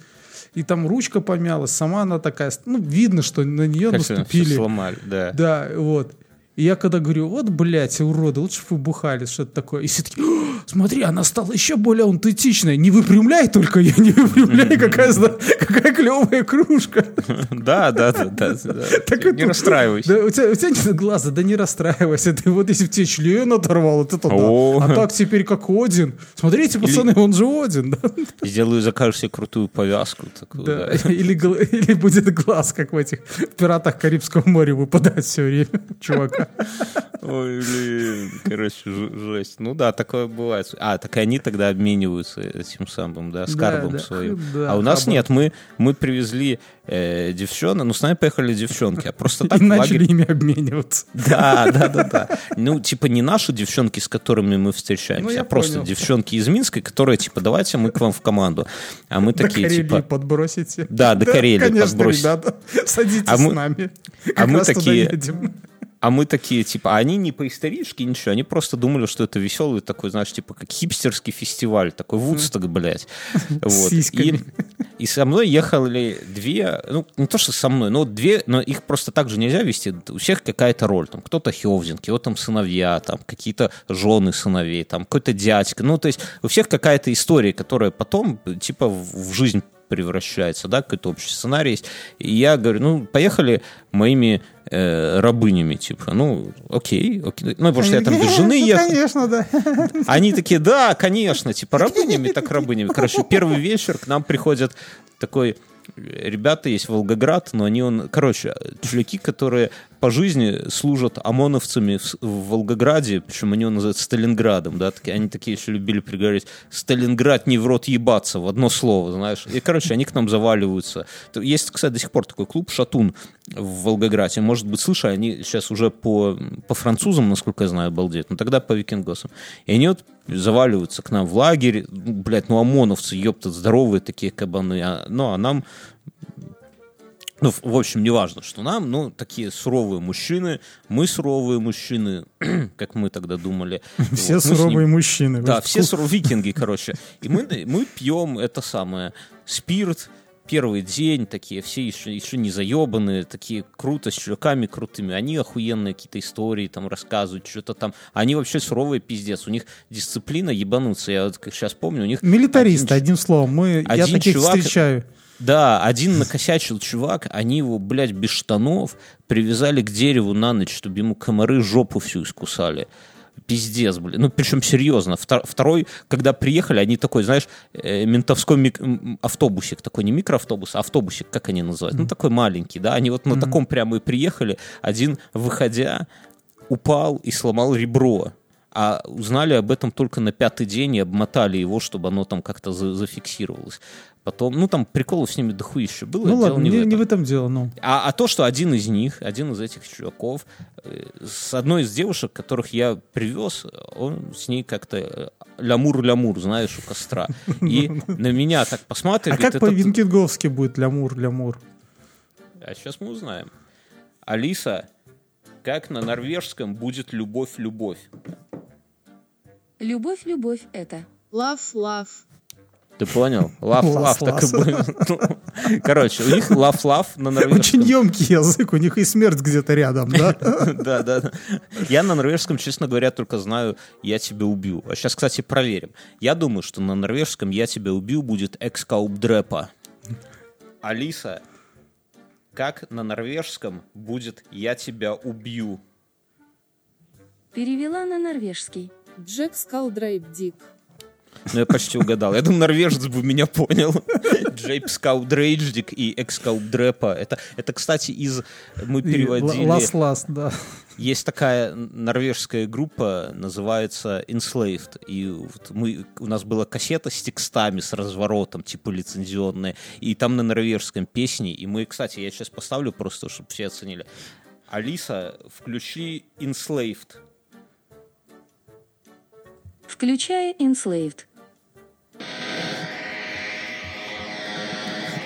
и там ручка помялась, сама она такая, ну, видно, что на нее всё наступили. сломали, да. Да, вот. И я когда говорю, вот, блядь, уроды, лучше бы вы бухали, что-то такое. И все такие, «О, смотри, она стала еще более аутентичной. Не выпрямляй только ее, не выпрямляй, какая, какая клевая кружка. Да, да, да, да. Не расстраивайся. У, тебя, у тебя нет глаза, да не расстраивайся. Ты вот если бы тебе член оторвал, это О. да. А так теперь как Один. Смотрите, пацаны, он же Один. Сделаю, закажешь себе крутую повязку. Такую, Да. Или, будет глаз, как в этих пиратах Карибского моря выпадать все время, чувака. Ой, блин, короче, жесть. Ну да, такое бывает. А, так и они тогда обмениваются этим самым, да, скарбом да. своим. Да, а у нас хабар. нет, мы, мы привезли э, девчонок, ну с нами поехали девчонки, а просто так И начали ими обмениваться. Да, да, да, да. Ну, типа, не наши девчонки, с которыми мы встречаемся, Ну, а просто понял. девчонки из Минска, которые, типа, давайте мы к вам в команду. А мы До такие, Карелии типа, подбросите. Да, до Карелии конечно, подбросить. ребята, садитесь А мы- с нами. а мы такие- едем. А мы такие, типа, а они не по историчке, ничего, они просто думали, что это веселый такой, знаешь, типа, как хипстерский фестиваль, такой Вудсток, блядь. Вот. И, и со мной ехали две, ну, не то, что со мной, но две, но их просто так же нельзя вести, у всех какая-то роль, там, кто-то Хевзинг, его там сыновья, там, какие-то жены сыновей, там, какой-то дядька, ну, то есть у всех какая-то история, которая потом, типа, в жизнь превращается, да, какой-то общий сценарий есть. И я говорю, ну, поехали моими э, рабынями, типа, ну, окей, окей. Ну, потому что я там без жены Ну, ехал. Конечно, да. Они такие, да, конечно, типа рабынями, так рабынями. Короче, первый вечер к нам приходят такой ребята есть Волгоград, но они он, короче, чуваки, которые по жизни служат ОМОНовцами в, в Волгограде, причем они его называют Сталинградом, да, такие, они такие еще любили приговорить Сталинград не в рот ебаться, в одно слово, знаешь. И, короче, они к нам заваливаются. Есть, кстати, до сих пор такой клуб «Шатун» в Волгограде. Может быть, слышали, они сейчас уже по, по французам, насколько я знаю, обалдеют, но тогда по викингосам. И они вот заваливаются к нам в лагерь, блядь, ну ОМОНовцы, ёпта, здоровые такие кабаны, а, ну, а нам ну, в- общем, не важно, что нам, ну, такие суровые мужчины, мы суровые мужчины, как мы тогда думали. Все Вот, суровые ним- мужчины. Да, все суровые викинги, короче. И мы, мы пьем это самое, спирт, первый день, такие все еще, еще не заебанные, такие круто, с чуваками крутыми. Они охуенные какие-то истории там рассказывают, что-то там. Они вообще суровые пиздец. У них дисциплина ебануться. Я вот как сейчас помню, у них... Милитаристы, один одним словом. Мы, я один таких чувак- встречаю. да, один накосячил чувак, они его, блядь, без штанов привязали к дереву на ночь, чтобы ему комары жопу всю искусали. Пиздец, блин. Ну, причем серьезно. Втор- Второй, когда приехали, они такой, знаешь, э, ментовской мик- автобусик, такой не микроавтобус, а автобусик, как они называют? Ну, такой маленький, да. Они вот на таком прямо и приехали. Один, выходя, упал и сломал ребро. А узнали об этом только на пятый день и обмотали его, чтобы оно там как-то за- зафиксировалось. Потом, ну там приколов с ними дохуище было. Ну ладно, не в этом. не в этом дело, ну. А, а то, что один из них, один из этих чуваков, э, с одной из девушек, которых я привез, он с ней как-то э, лямур-лямур, знаешь, у костра. И на меня так А посматривает. как это- по-винкинговски будет лямур, лямур? А сейчас мы узнаем. Алиса, как на норвежском будет любовь-любовь? Любовь, любовь — это. Love, love. Ты понял? Лав-лав, так и будет. Ну, Короче, у них лав-лав на Очень норвежском. емкий язык, у них и смерть где-то рядом, да? Да, да. да. Я на норвежском, честно говоря, только знаю «я тебя убью». А сейчас, кстати, проверим. Я думаю, что на норвежском «я тебя убью» будет «экскаубдрепа». Алиса, как на норвежском будет «я тебя убью»? Перевела на норвежский. Jeg skal drepe deg. Ну, я почти угадал. Я думаю, норвежец бы меня понял. Jeg skal drepe deg и Экскаубдрепа. Это, это, кстати, из... Мы переводили... Лас-лас, да. Есть такая норвежская группа, называется Enslaved, и вот мы, у нас была кассета с текстами, с разворотом, типа лицензионная, и там на норвежском песни, и мы, кстати, я сейчас поставлю просто, чтобы все оценили. Алиса, включи Enslaved. Включая Enslaved.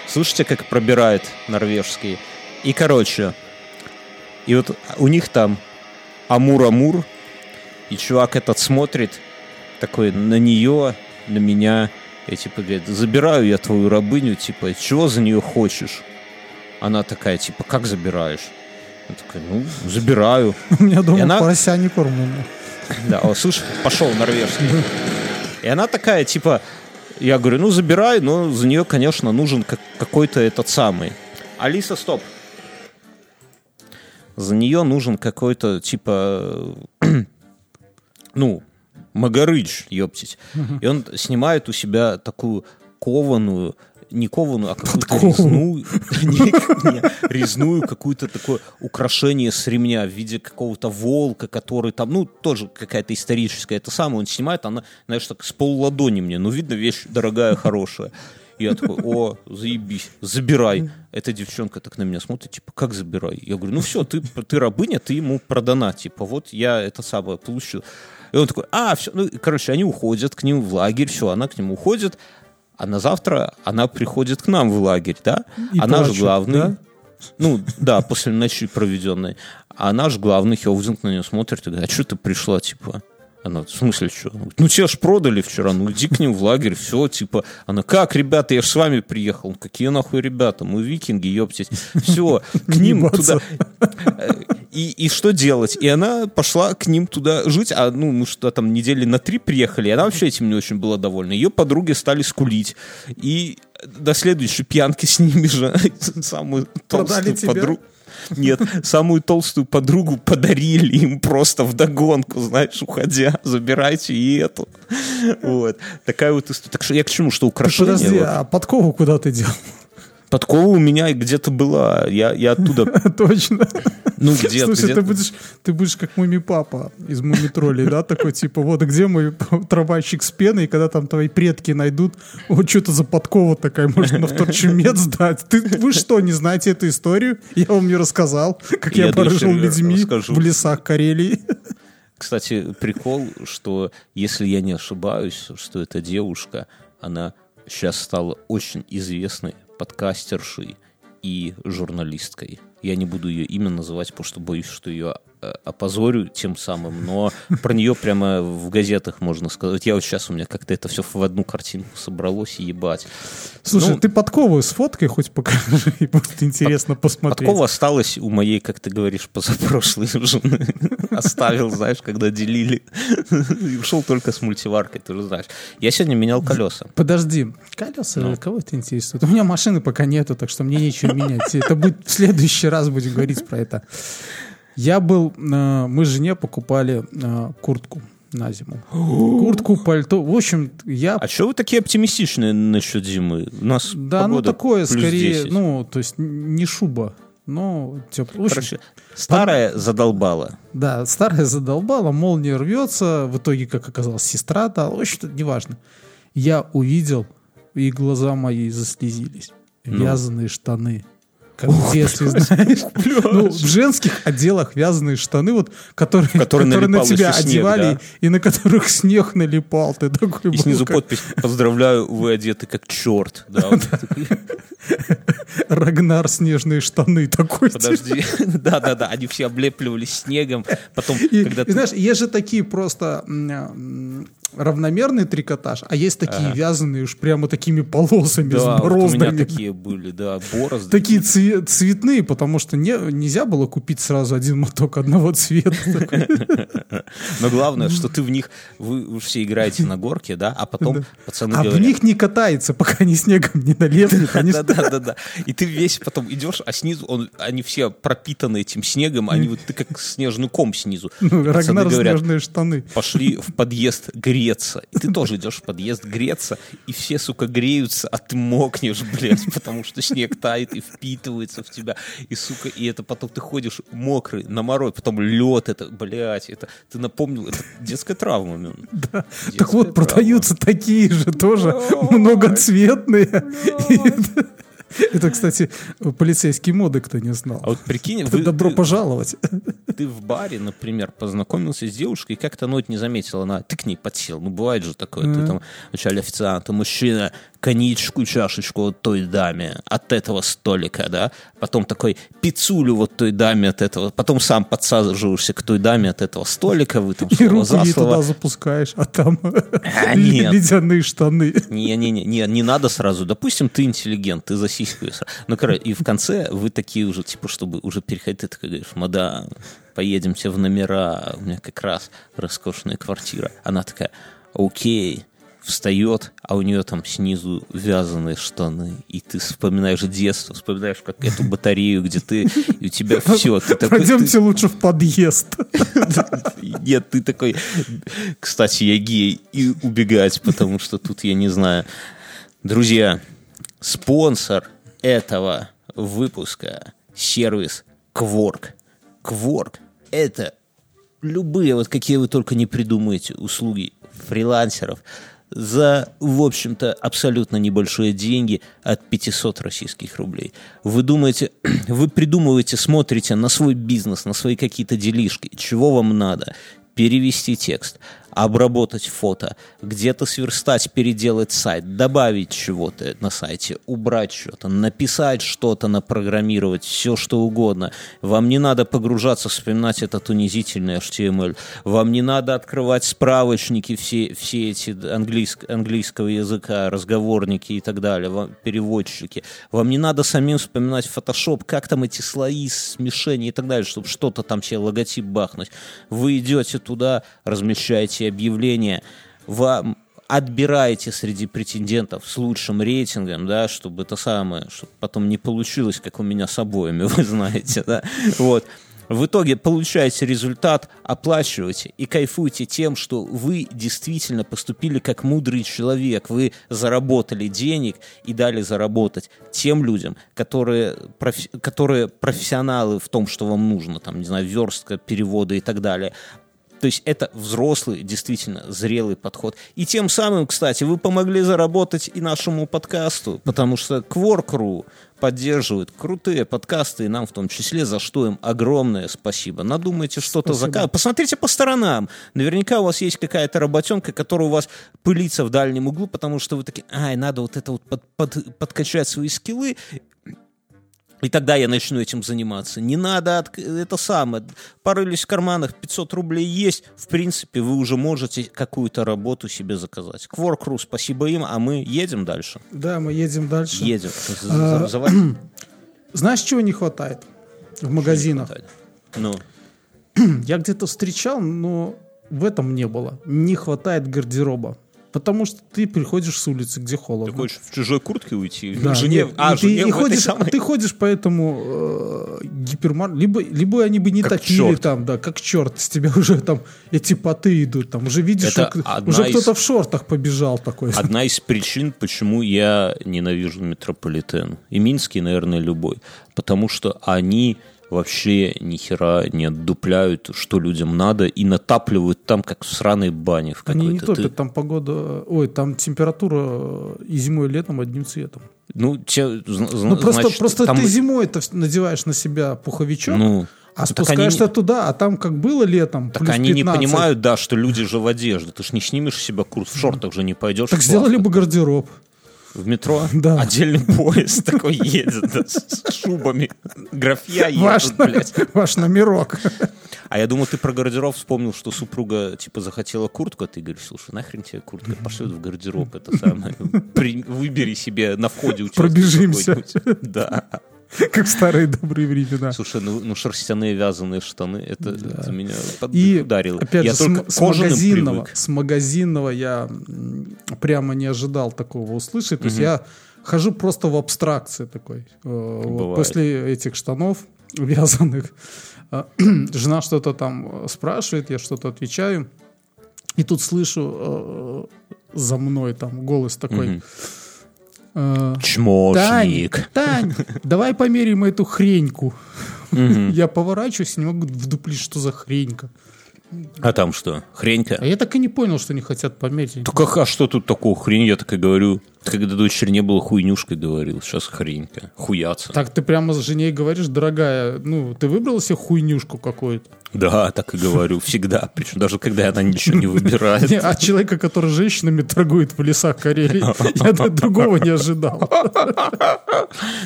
Слышите, как пробирает норвежский? И, короче, и вот у них там Амур-Амур, и чувак этот смотрит, такой на нее, на меня, и типа говорит, забираю я твою рабыню, типа, чего за нее хочешь? Она такая, типа, как забираешь? Он такой, ну, забираю. У меня дома она- порося не кормленная. Да, о, слышь, пошел норвежский. И она такая, типа, я говорю, ну, забирай, но за нее, конечно, нужен как- какой-то этот самый. Алиса, стоп. За нее нужен какой-то, типа, ну, Магарыч, ёптить. И он снимает у себя такую кованую, не кованую, а какую-то резную, не, не, резную какую-то такое украшение с ремня в виде какого-то волка, который там, ну, тоже какая-то историческая. Это самое он снимает, она, знаешь, так с полладони мне, ну, видно, вещь дорогая, хорошая. И Я такой, о, заебись, забирай. Эта девчонка так на меня смотрит, типа, как забирай? Я говорю, ну все, ты, ты рабыня, ты ему продана, типа, вот я это самое получил. И он такой, а, все, ну, короче, они уходят к нему в лагерь, все, она к нему уходит, а на завтра она приходит к нам в лагерь, да? И она же плачет, главный. да? Ну, да, после ночи проведенной. А наш главный Хелвзинг на нее смотрит и говорит, а что ты пришла, типа? Она, в смысле, что? Ну, тебя ж продали вчера, ну, иди к ним в лагерь, все, типа. Она, как, ребята, я ж с вами приехал. «Ну, Какие нахуй ребята? Мы викинги, ёптись. Все, к ним туда. И И, что делать? И она пошла к ним туда жить, а ну, мы что там недели на три приехали, и она вообще этим не очень была довольна. Ее подруги стали скулить. И до следующей пьянки с ними же самую толстую подругу. Нет, самую толстую подругу подарили им просто в догонку, знаешь, уходя. Забирайте и эту. Вот. Такая вот история. Так что я к чему, что украшение... Подожди, вот. а подкову куда ты дел? Подкова у меня где-то была. Я, я оттуда... Точно. Ну, где-то... Слушай, ты будешь, ты будешь как муми папа из муми троллей, да, такой типа, вот где мой трамвайщик с пеной, и когда там твои предки найдут, вот что-то за подкова такая, можно на вторчумет сдать. Ты, вы что, не знаете эту историю? Я вам не рассказал, как я, Я дочери людьми расскажу. в лесах Карелии. Кстати, прикол, что если я не ошибаюсь, что эта девушка, она сейчас стала очень известной подкастершей и журналисткой. Я не буду ее имя называть, потому что боюсь, что ее опозорю тем самым, но про нее прямо в газетах можно сказать. Я вот сейчас у меня как-то это все в одну картинку собралось, и ебать. Слушай, Ну, ты подкову с фоткой хоть покажи, будет интересно посмотреть. Подкова осталась у моей, как ты говоришь, позапрошлой жены. Оставил, знаешь, когда делили. И ушел только с мультиваркой, ты же знаешь. Я сегодня менял колеса. Подожди, колеса, Ну. кого это интересует? У меня машины пока нету, так что мне нечего менять. Это будет в следующий раз будем говорить про это. Я был, э, мы жене покупали э, куртку на зиму. Куртку, пальто. В общем, я А что вы такие оптимистичные насчет зимы? У нас Да, ну такое скорее, 10. ну, то есть не шуба, но тепло. Короче, старая задолбала. Да, старая задолбала, молния рвется, в итоге, как оказалось, сестра дала, в общем-то, неважно. Я увидел, и глаза мои заслезились. Ну. Вязаные штаны. Как в детстве, знаешь. Ну, в женских отделах вязаные штаны, вот, которые, которые которые на тебя снег, одевали, да. и на которых снег налипал. Ты такой И был, снизу как подпись «Поздравляю, вы одеты как черт». Да, вот. Рагнар снежные штаны такой. Подожди. Да-да-да, они все облепливались снегом. Потом, И, когда ты- знаешь, есть же такие просто м, равномерный трикотаж, а есть такие вязаные уж прямо такими полосами Да, с вот у меня бороздами. такие были, да, борозды. Такие цве- цветные, потому что не, нельзя было купить сразу один моток одного цвета. Но главное, что ты в них, вы, все играете на горке, да, а потом пацаны А в них не катается, пока они снегом не налеплют. Они Да, да, да, да. И ты весь потом идешь, а снизу он, они все пропитаны этим снегом, они вот ты как снежный ком снизу. ну, Рагнар снежные штаны. пошли в подъезд греться. И ты тоже идешь в подъезд греться, и все, сука, греются, а ты мокнешь, блядь, потому что снег тает и впитывается в тебя. И, сука, и это потом ты ходишь мокрый, на мороз, потом лед, это, блядь, это, ты напомнил, это детская травма, Мюн. Так Детская вот, травма. продаются такие же тоже, многоцветные. Это, кстати, полицейские моды, кто не знал. А вот прикинь, вы- Добро ты- пожаловать. ты в баре, например, познакомился с девушкой, и как-то ну, это не заметил, она, ты к ней подсел, ну бывает же такое, ты там вначале официанта, мужчина, коньячку, чашечку вот той даме от этого столика, да, потом такой пиццулю вот той даме от этого, потом сам подсаживаешься к той даме от этого столика, вы там И руку слово. туда запускаешь, а там А, нет. ледяные штаны. Не-не-не, не, не надо сразу. Допустим, ты интеллигент, ты за сиську. Ну, короче, и в конце вы такие уже, типа, чтобы уже переходить, ты такой говоришь, мадам, поедемте в номера, у меня как раз роскошная квартира. Она такая, окей, встает, а у нее там снизу вязаные штаны, и ты вспоминаешь детство, вспоминаешь как эту батарею, где ты, и у тебя все, ты такой... ты- Пойдемте лучше в подъезд. нет, ты такой, кстати, я гей, и убегать, потому что тут я не знаю. Друзья, спонсор этого выпуска – сервис Quark. Quark – это любые, вот какие вы только не придумаете, услуги фрилансеров за, в общем-то, абсолютно небольшие деньги от 500 российских рублей. Вы думаете, вы придумываете, смотрите на свой бизнес, на свои какие-то делишки, чего вам надо, перевести текст, обработать фото, где-то сверстать, переделать сайт, добавить чего-то на сайте, убрать что-то, написать что-то, напрограммировать, все что угодно. Вам не надо погружаться, вспоминать этот унизительный HTML. Вам не надо открывать справочники, все, все эти английск, английского языка, разговорники и так далее, вам, переводчики. Вам не надо самим вспоминать Photoshop, как там эти слои, смешения и так далее, чтобы что-то там себе логотип бахнуть. Вы идете туда, размещаете объявление, вам отбираете среди претендентов с лучшим рейтингом, да, чтобы это самое, чтобы потом не получилось, как у меня с обоими, вы знаете, да, вот. В итоге получаете результат, оплачиваете и кайфуете тем, что вы действительно поступили как мудрый человек. Вы заработали денег и дали заработать тем людям, которые, профи- которые профессионалы в том, что вам нужно, там, не знаю, верстка, переводы и так далее. То есть это взрослый, действительно зрелый подход. И тем самым, кстати, вы помогли заработать и нашему подкасту, потому что Quark.ru поддерживает крутые подкасты, и нам в том числе, за что им огромное спасибо. Надумайте что-то заказывать. Посмотрите по сторонам. Наверняка у вас есть какая-то работенка, которая у вас пылится в дальнем углу, потому что вы такие, ай, надо вот это вот под- под- подкачать свои скиллы. И тогда я начну этим заниматься. Не надо от- это самое. Порылись в карманах, 500 рублей есть. В принципе, вы уже можете какую-то работу себе заказать. Кворкру, спасибо им, а мы едем дальше. Да, мы едем дальше. Едем. А. Знаешь, чего не хватает в магазинах? Ну, Я где-то встречал, но в этом не было. Не хватает гардероба. Потому что ты приходишь с улицы, где холодно. ты хочешь в чужой куртке уйти? Да, жене, нет, а, ты, жене и ходишь, самой- ты ходишь по этому э, гипермар... Либо, либо они бы не Как топили черт. там, да, как черт. С тебя уже там эти поты идут. Там уже видишь, Это одна уже из- кто-то в шортах побежал такой. Одна из причин, почему я ненавижу метрополитен. И Минский, наверное, любой. Потому что они вообще ни хера не отдупляют, что людям надо, и натапливают там, как в сраной бане в Они не какой-то. топят, Ты- там погода... Ой, там температура э, и зимой, и летом одним цветом. Ну, те, Ну, просто, значит, просто там- ты зимой это надеваешь на себя пуховичок, Ну, а они спускаешься не- туда, а там как было летом, Так они 15. не понимают, да, что люди же в одежде. Ты ж не снимешь себя курс, в шортах же не пойдешь. Так сделали бы гардероб. В метро Да. отдельный поезд такой едет да, с шубами. Графья Ваш, едут, блядь. ваш номерок. А я думал, ты про гардероб вспомнил, что супруга, типа, захотела куртку, а ты говоришь, слушай, нахрен тебе куртка, пошлют в гардероб, это самое. При- Выбери себе на входе Пробежимся. Да. Как в старые добрые времена. Слушай, ну, ну шерстяные вязаные штаны, это, это меня И ударило. опять я же, с, только с магазинного, привык. с магазинного я прямо не ожидал такого услышать. То есть я хожу просто в абстракции такой. Э, вот Бывает. после этих штанов вязаных э, жена что-то там э, спрашивает, я что-то отвечаю. И тут слышу э, за мной там голос такой. Мгм. Э, Тань, Чмошник. Тань, давай померяем эту хреньку. Я поворачиваюсь не могу вдуплить, что за хренька. А там что, хренька? А я так и не понял, что они хотят померить. Так а что тут такого хрень? Я так и говорю. Когда дочери не было, хуйнюшкой говорил. Сейчас хренька. Хуяться. Так ты прямо с женей говоришь, дорогая, ну, ты выбрала себе хуйнюшку какую-то? Да, так и говорю. Всегда. Причем даже когда она ничего не выбирает. Не, А человека, который женщинами торгует в лесах Карелии, я другого не ожидал.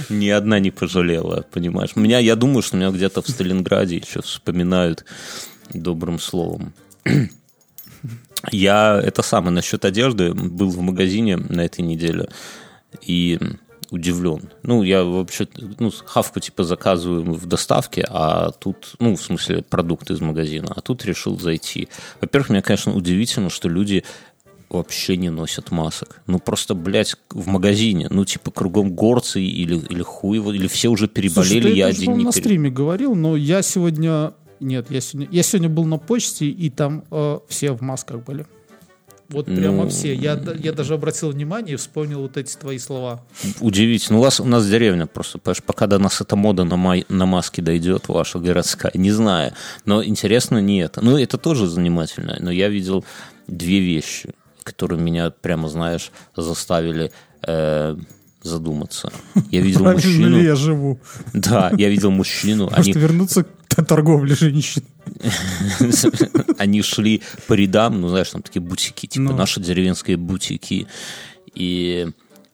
Ни одна не пожалела, понимаешь? Меня, я думаю, что меня где-то в Сталинграде еще вспоминают добрым словом. Я это самое насчет одежды был в магазине на этой неделе и удивлен. Ну, я вообще, ну, хавку типа заказываю в доставке, а тут, ну, в смысле, продукты из магазина, а тут решил зайти. Во-первых, мне, конечно, удивительно, что люди вообще не носят масок. Ну, просто, блядь, в магазине, ну, типа, кругом горцы или, или хуево, или все уже переболели, Слушай, я один не на пере- стриме говорил, но я сегодня... Нет, я сегодня, я сегодня был на почте, и там э, все в масках были. Вот прямо Ну, все. Я, я даже обратил внимание и вспомнил вот эти твои слова. Удивительно. У, вас, у нас деревня просто, понимаешь, пока до нас эта мода на, май, на маски дойдет, ваша городская, не знаю. Но интересно не это. Ну, это тоже занимательно. Но я видел две вещи, которые меня, прямо знаешь, заставили э, задуматься. Я видел Правильно ли мужчину. я живу? Да, я видел мужчину. Может, Они, вернуться к торговли женщин. Они шли по рядам, ну, знаешь, там такие бутики, типа Ну. наши деревенские бутики. И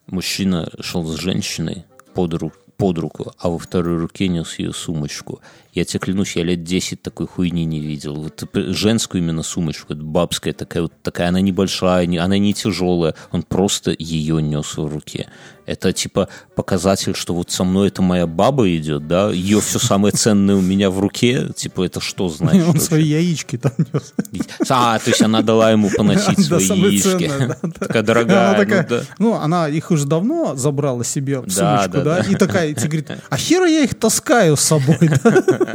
мужчина шел с женщиной под, ру- под руку, а во второй руке нес ее сумочку. Я тебе клянусь, я лет 10 такой хуйни не видел. Вот женскую именно сумочку, вот бабская такая, вот такая, она небольшая, не- она не тяжелая, он просто ее нес в руке. Это типа показатель, что вот со мной это моя баба идет, да, ее все самое ценное у меня в руке, типа это что значит? Он вообще? свои яички там нес. А, то есть она дала ему поносить свои яички. Такая дорогая. ну ну, она их уже давно забрала себе в сумочку, да, и такая, говорит, а хера я их таскаю с собой?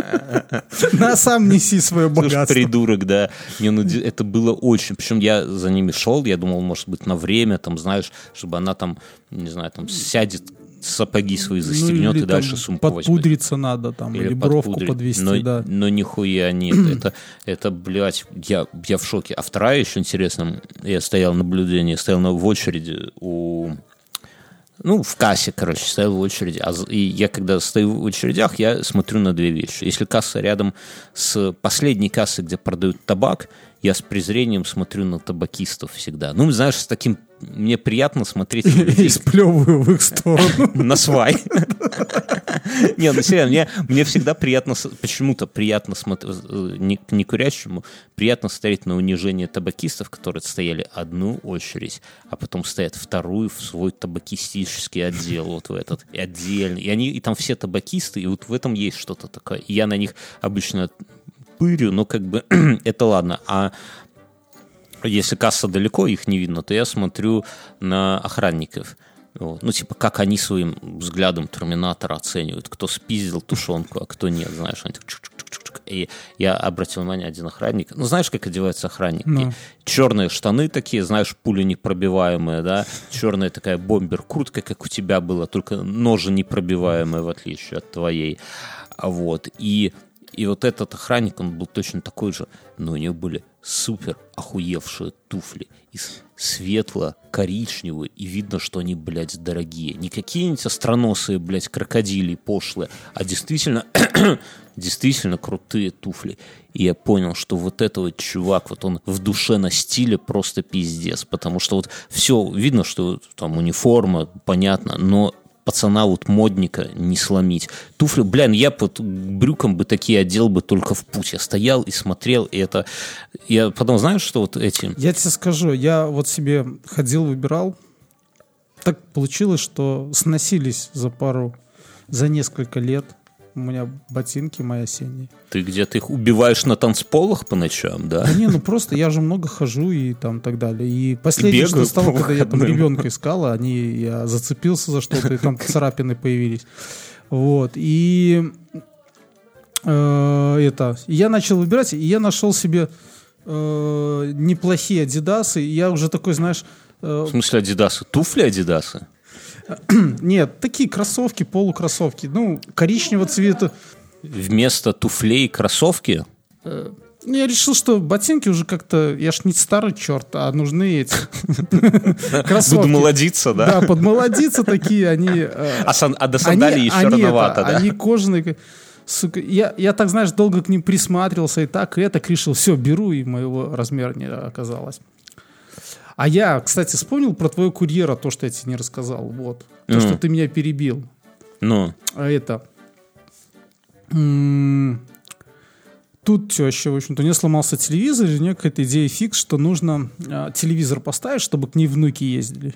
На сам неси свое Слушай, богатство. придурок, да. Не, ну, ди- это было очень... Причем я за ними шел, я думал, может быть, на время, там, знаешь, чтобы она там, не знаю, там, сядет, сапоги свои Ну, застегнет или и дальше сумку возьмет. Подпудриться надо там, или, бровку подпудрить. подвести, но, да. но нихуя нет. это, это, блядь, я, я в шоке. А вторая еще интересно, я стоял наблюдение, стоял на, в очереди у... Ну, в кассе, короче, стоял в очереди. А и я, когда стою в очередях, я смотрю на две вещи. Если касса рядом с последней кассой, где продают табак, я с презрением смотрю на табакистов всегда. Ну, знаешь, с таким... Мне приятно смотреть И сплевываю в их сторону. на свай. Не, ну серьезно, мне, мне всегда приятно, почему-то приятно смотреть, не, не курящему, приятно смотреть на унижение табакистов, которые стояли одну очередь, а потом стоят вторую в свой табакистический отдел, вот в этот, и отдельный. И они, и там все табакисты, и вот в этом есть что-то такое. И я на них обычно пырю, но как бы это ладно. А если касса далеко, их не видно, то я смотрю на охранников. Вот. Ну, типа, как они своим взглядом терминатора оценивают, кто спиздил тушенку, а кто нет, знаешь. Они так чук-чук-чук-чук. И я обратил внимание, один охранник, ну, знаешь, как одеваются охранники? Ну. Черные штаны такие, знаешь, пули непробиваемые, да, черная такая бомбер-куртка, как у тебя была, только ножи непробиваемые, в отличие от твоей. Вот. И и вот этот охранник, он был точно такой же, но у него были супер охуевшие туфли из светло-коричневые, и видно, что они, блядь, дорогие. Не какие-нибудь остроносые, блядь, крокодили пошлые, а действительно, действительно крутые туфли. И я понял, что вот этот вот чувак, вот он в душе на стиле просто пиздец, потому что вот все, видно, что там униформа, понятно, но пацана вот модника не сломить. Туфли, блин, я вот брюком бы такие одел бы только в путь. Я стоял и смотрел, и это... Я потом, знаешь, что вот эти... Я тебе скажу, я вот себе ходил, выбирал. Так получилось, что сносились за пару, за несколько лет. У меня ботинки мои осенние. Ты где-то их убиваешь на танцполах по ночам, да? Да не, ну просто я же много хожу и там так далее. И последнее, Бегаю что стало, когда я там ребенка искал, они, я зацепился за что-то, и там царапины появились. Вот. И э, это, я начал выбирать, и я нашел себе э, неплохие адидасы. И я уже такой, знаешь, э, В смысле адидасы? Туфли адидасы? нет, такие кроссовки, полукроссовки, ну, коричневого цвета. Вместо туфлей кроссовки? Ну, Я решил, что ботинки уже как-то, я ж не старый черт, а нужны эти кроссовки. Буду молодиться, да? Да, подмолодиться такие, они... э, А, а до сандалий еще рановато, да? Они кожаные. Сука, я, я так, знаешь, долго к ним присматривался и так, и это решил, все, беру, и моего размера не оказалось. А я, кстати, вспомнил про твоего курьера, то, что я тебе не рассказал. Вот. То, Ну. что ты меня перебил. Ну, А это... Тут теща, в общем-то, у нее сломался телевизор, и у нее какая-то идея фикс, что нужно а, телевизор поставить, чтобы к ней внуки ездили.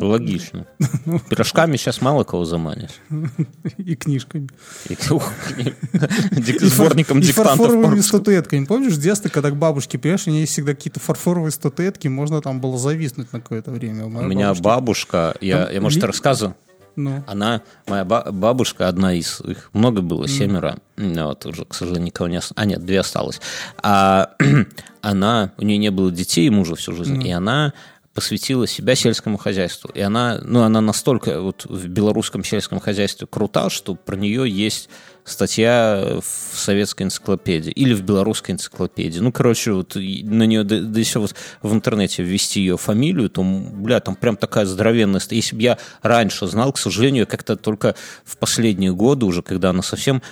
Логично. Пирожками сейчас мало кого заманишь. И книжками. И, Сборником и диктантов. фарфоровыми по-русски. статуэтками. Помнишь, в детстве, когда к бабушке приезжаешь, у нее есть всегда какие-то фарфоровые статуэтки, можно там было зависнуть на какое-то время. У меня бабушка, я, я может, рассказываю? Ну, Она, моя ба- бабушка, одна из, их много было, семеро, ну, вот уже, к сожалению, никого не осталось, а нет, две осталось. А она, у нее не было детей и мужа всю жизнь, и она посвятила себя сельскому хозяйству. И она, ну, она настолько вот в белорусском сельском хозяйстве крута, что про нее есть статья в советской энциклопедии или в белорусской энциклопедии. Ну, короче, вот на нее, да, да еще вот в интернете ввести ее фамилию, то, бля, там прям такая здоровенная... Если бы я раньше знал, к сожалению, как-то только в последние годы уже, когда она совсем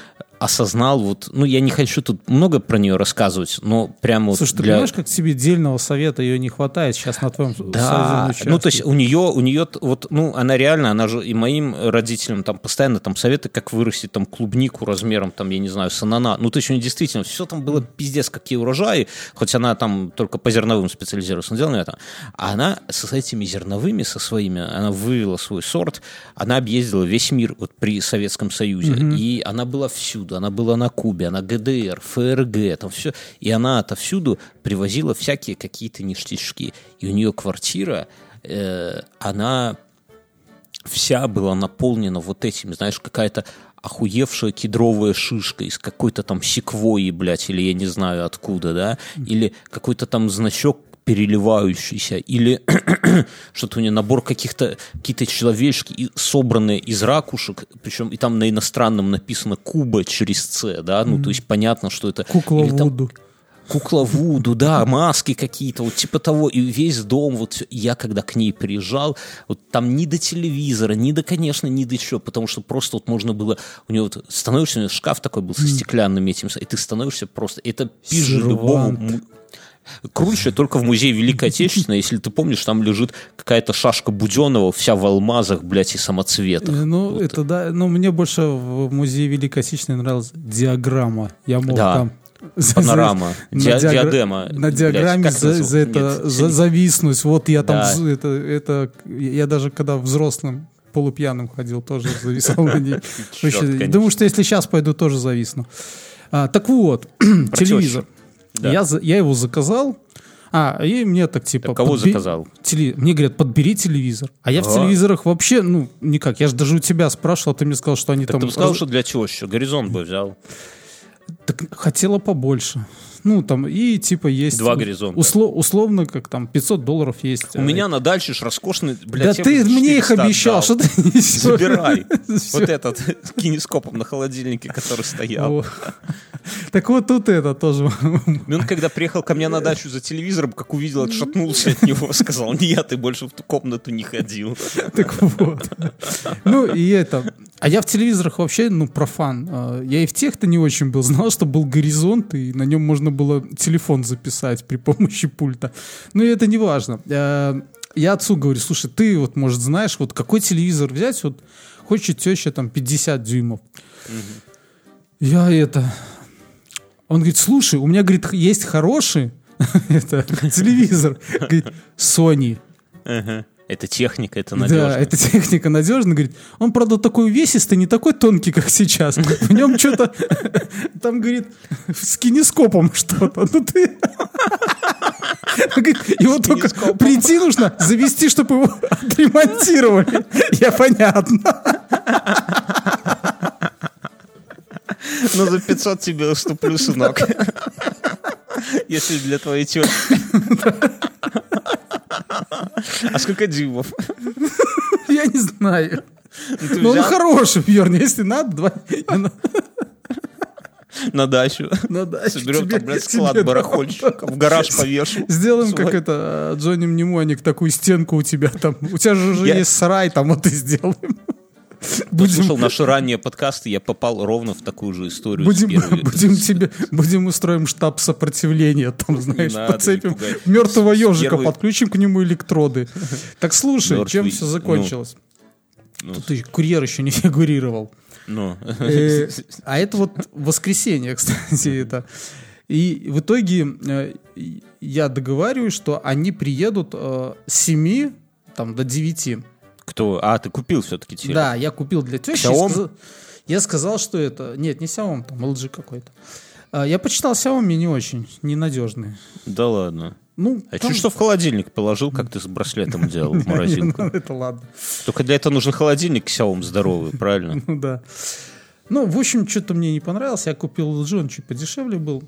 осознал, вот, ну, я не хочу тут много про нее рассказывать, но прямо вот Слушай, ты для... понимаешь, как тебе дельного совета ее не хватает сейчас на твоем Да, ну то есть у нее, у нее вот, ну она реально, она же и моим родителям там постоянно там советы, как вырастить там клубнику размером там, я не знаю, с анана. Ну то есть у нее действительно все там было пиздец какие урожаи, хоть она там только по зерновым специализировалась, но дело не в этом. А она со этими зерновыми, со своими, она вывела свой сорт, она объездила весь мир вот при Советском Союзе, и она была всюду, она была на Кубе, она ГДР, ФРГ, там все, и она отовсюду привозила всякие какие-то ништячки. И у нее квартира, э, она вся была наполнена вот этим, знаешь, какая-то охуевшая кедровая шишка из какой-то там секвойи, блядь, или я не знаю откуда, да, или какой-то там значок переливающийся, или что-то у нее набор каких-то, какие-то человечки, собранные из ракушек, причем и там на иностранном написано Куба через С, да, ну, то есть понятно, что это... Кукла или там- Вуду. Кукла Вуду, да, маски какие-то, вот типа того, и весь дом, вот я когда к ней приезжал, вот там ни до телевизора, ни до, конечно, ни до чего, потому что просто вот можно было, у нее вот становишься, у нее шкаф такой был со стеклянными этим, и ты становишься просто, это пизже любому... Круче только в музее Великой Отечественной, если ты помнишь, там лежит какая-то шашка Буденова, вся в алмазах, блядь, и самоцветах. Ну, Вот. это да. Ну, мне больше в музее Великой Отечественной нравилась диаграмма. Я мог Да. там... Панорама, на ди- диагра- диадема. На блядь, диаграмме как за, за это Нет, за- зависнуть. Вот я там... Да. Это, это, я даже когда взрослым полупьяным ходил, тоже зависал на ней. Думаю, что если сейчас пойду, тоже зависну. А, так вот, телевизор. Да. Я, я его заказал, а, и мне так типа... Кого подби- заказал? теле- Мне говорят, подбери телевизор. А я в А. телевизорах вообще, ну, никак. Я же даже у тебя спрашивал, ты мне сказал, что они Так там... ты сказал, раз- что для тещи. Горизонт бы взял. Так хотела побольше. Ну, там, и типа есть... Два горизонта. усло- условно, как там, 500 долларов есть. У э, меня на дальше ж роскошный, Да блядь, ты я бы мне их 400 обещал, отдал. что ты несешь? Забирай. Вот этот с кинескопом на холодильнике, который стоял. Так вот тут это тоже. И он, когда приехал ко мне на дачу за телевизором, как увидел, отшатнулся от него, сказал, нет, ты больше в ту комнату не ходил. Так вот. Ну и это. А я в телевизорах вообще, ну, профан. А, Я и в тех-то не очень был. Знал, что был горизонт, и на нем можно было телефон записать при помощи пульта. Ну и это не важно. А, Я отцу говорю, слушай, ты вот, может, знаешь, вот какой телевизор взять, вот хочет теща там 50 дюймов. Я это... Он говорит, слушай, у меня, говорит, есть хороший это, телевизор. Говорит, Sony. Это техника, это Да, надежно. эта техника надежна. Говорит, он, правда, такой увесистый, не такой тонкий, как сейчас. В нем что-то, там, говорит, с кинескопом что-то. Ну ты... Говорит, Его только прийти нужно, завести, чтобы его отремонтировали. Я понятно. Ну, за 500 тебе уступлю, сынок. Если для твоей тети. А сколько дюймов? Я не знаю. Ну он хороший, Бьерн, если надо, два. На дачу. На дачу Соберем тебе- там, блядь, склад барахольщиков. В гараж повешу. Сделаем Свой. как это, Джонни Мнемоник, такую стенку у тебя там. У тебя же уже Я- есть сарай, там вот и сделаем. Кто слушал наши ранние подкасты, я попал ровно в такую же историю. Будем, будем тебе, будем устроим штаб сопротивления, там, знаешь, надо, подцепим мертвого ежика, первой- подключим к нему электроды. Так слушай, Мертвый, чем все ну, закончилось? ну, Тут и курьер еще не фигурировал. Ну, Э, А это вот воскресенье, кстати, это. И в итоге э, я договариваюсь, что они приедут э, с 7 там, до 9. Кто? А, ты купил все-таки телек? Да, я купил для тещи. Xiaomi? сказал- Я сказал, что это... Нет, не Xiaomi, там LG какой-то. А, Я почитал Xiaomi не очень, ненадежный. Да ладно. Ну, А там- чуть что в холодильник положил, как ты с браслетом делал в морозилку? Ну, это ладно. Только для этого нужен холодильник Xiaomi здоровый, правильно? Ну да. Ну, в общем, что-то мне не понравилось. Я купил LG, он чуть подешевле был.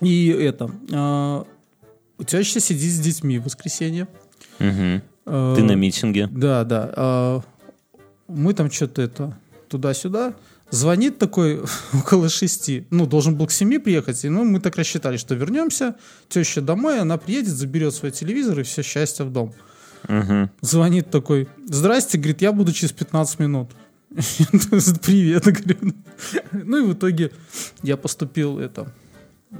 И это... а, У тебя сейчас сидит с детьми в воскресенье. Мгм. Ты на митинге. Да, да. А, Мы там что-то это туда-сюда. Звонит такой около шести. Ну, должен был к семи приехать. И, ну, мы так рассчитали, что вернемся, теща домой, она приедет, заберет свой телевизор и все счастье в дом. Звонит такой, здрасте, говорит, я буду через 15 минут. Привет, говорю. Ну и в итоге я поступил это.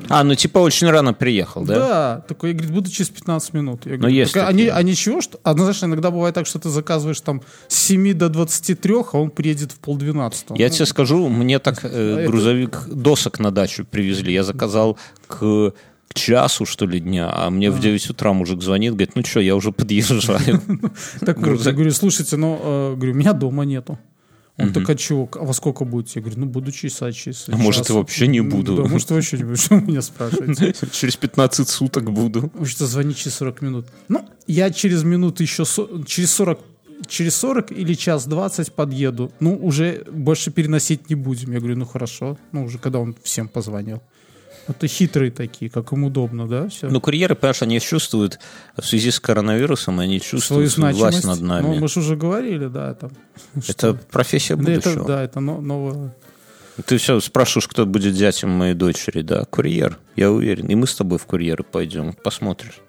А, ну типа очень рано приехал, да? Да, такой, говорит, буду через 15 минут. Я Но говорю, есть «Так, а, не- а ничего, что... А, ну, знаешь, иногда бывает так, что ты заказываешь там с 7 до 23, а он приедет в полдвенадцатого. Я Ну, тебе скажу, мне так э, это- грузовик досок на дачу привезли. Я заказал к, к часу, что ли, дня, а мне в 9 утра мужик звонит, говорит, ну что, я уже подъезжаю. Так вот, я говорю, слушайте, ну, говорю, меня дома нету. Он так, а чего, а во сколько будете? Я говорю, ну, буду часа через А может, час». и вообще не буду. Да, может, вообще не буду. Что вы меня спрашиваете? Через 15 суток буду. Что, звонить через 40 минут? Ну, я через минут еще... Через 40 через 40 или час 20 подъеду. Ну, уже больше переносить не будем. Я говорю, ну, хорошо. Ну, уже когда он всем позвонил. Это хитрые такие, как им удобно, да? Все. Ну, курьеры, понимаешь, они чувствуют, в связи с коронавирусом, они свою чувствуют свою власть значимость. над Ну, нами. мы же уже говорили, да, там. Это что- профессия Да, это, будущего. да, это но- новое. Ты все спрашиваешь, кто будет зятем моей дочери, да? Курьер, я уверен. И мы с тобой в курьеры пойдем, посмотришь.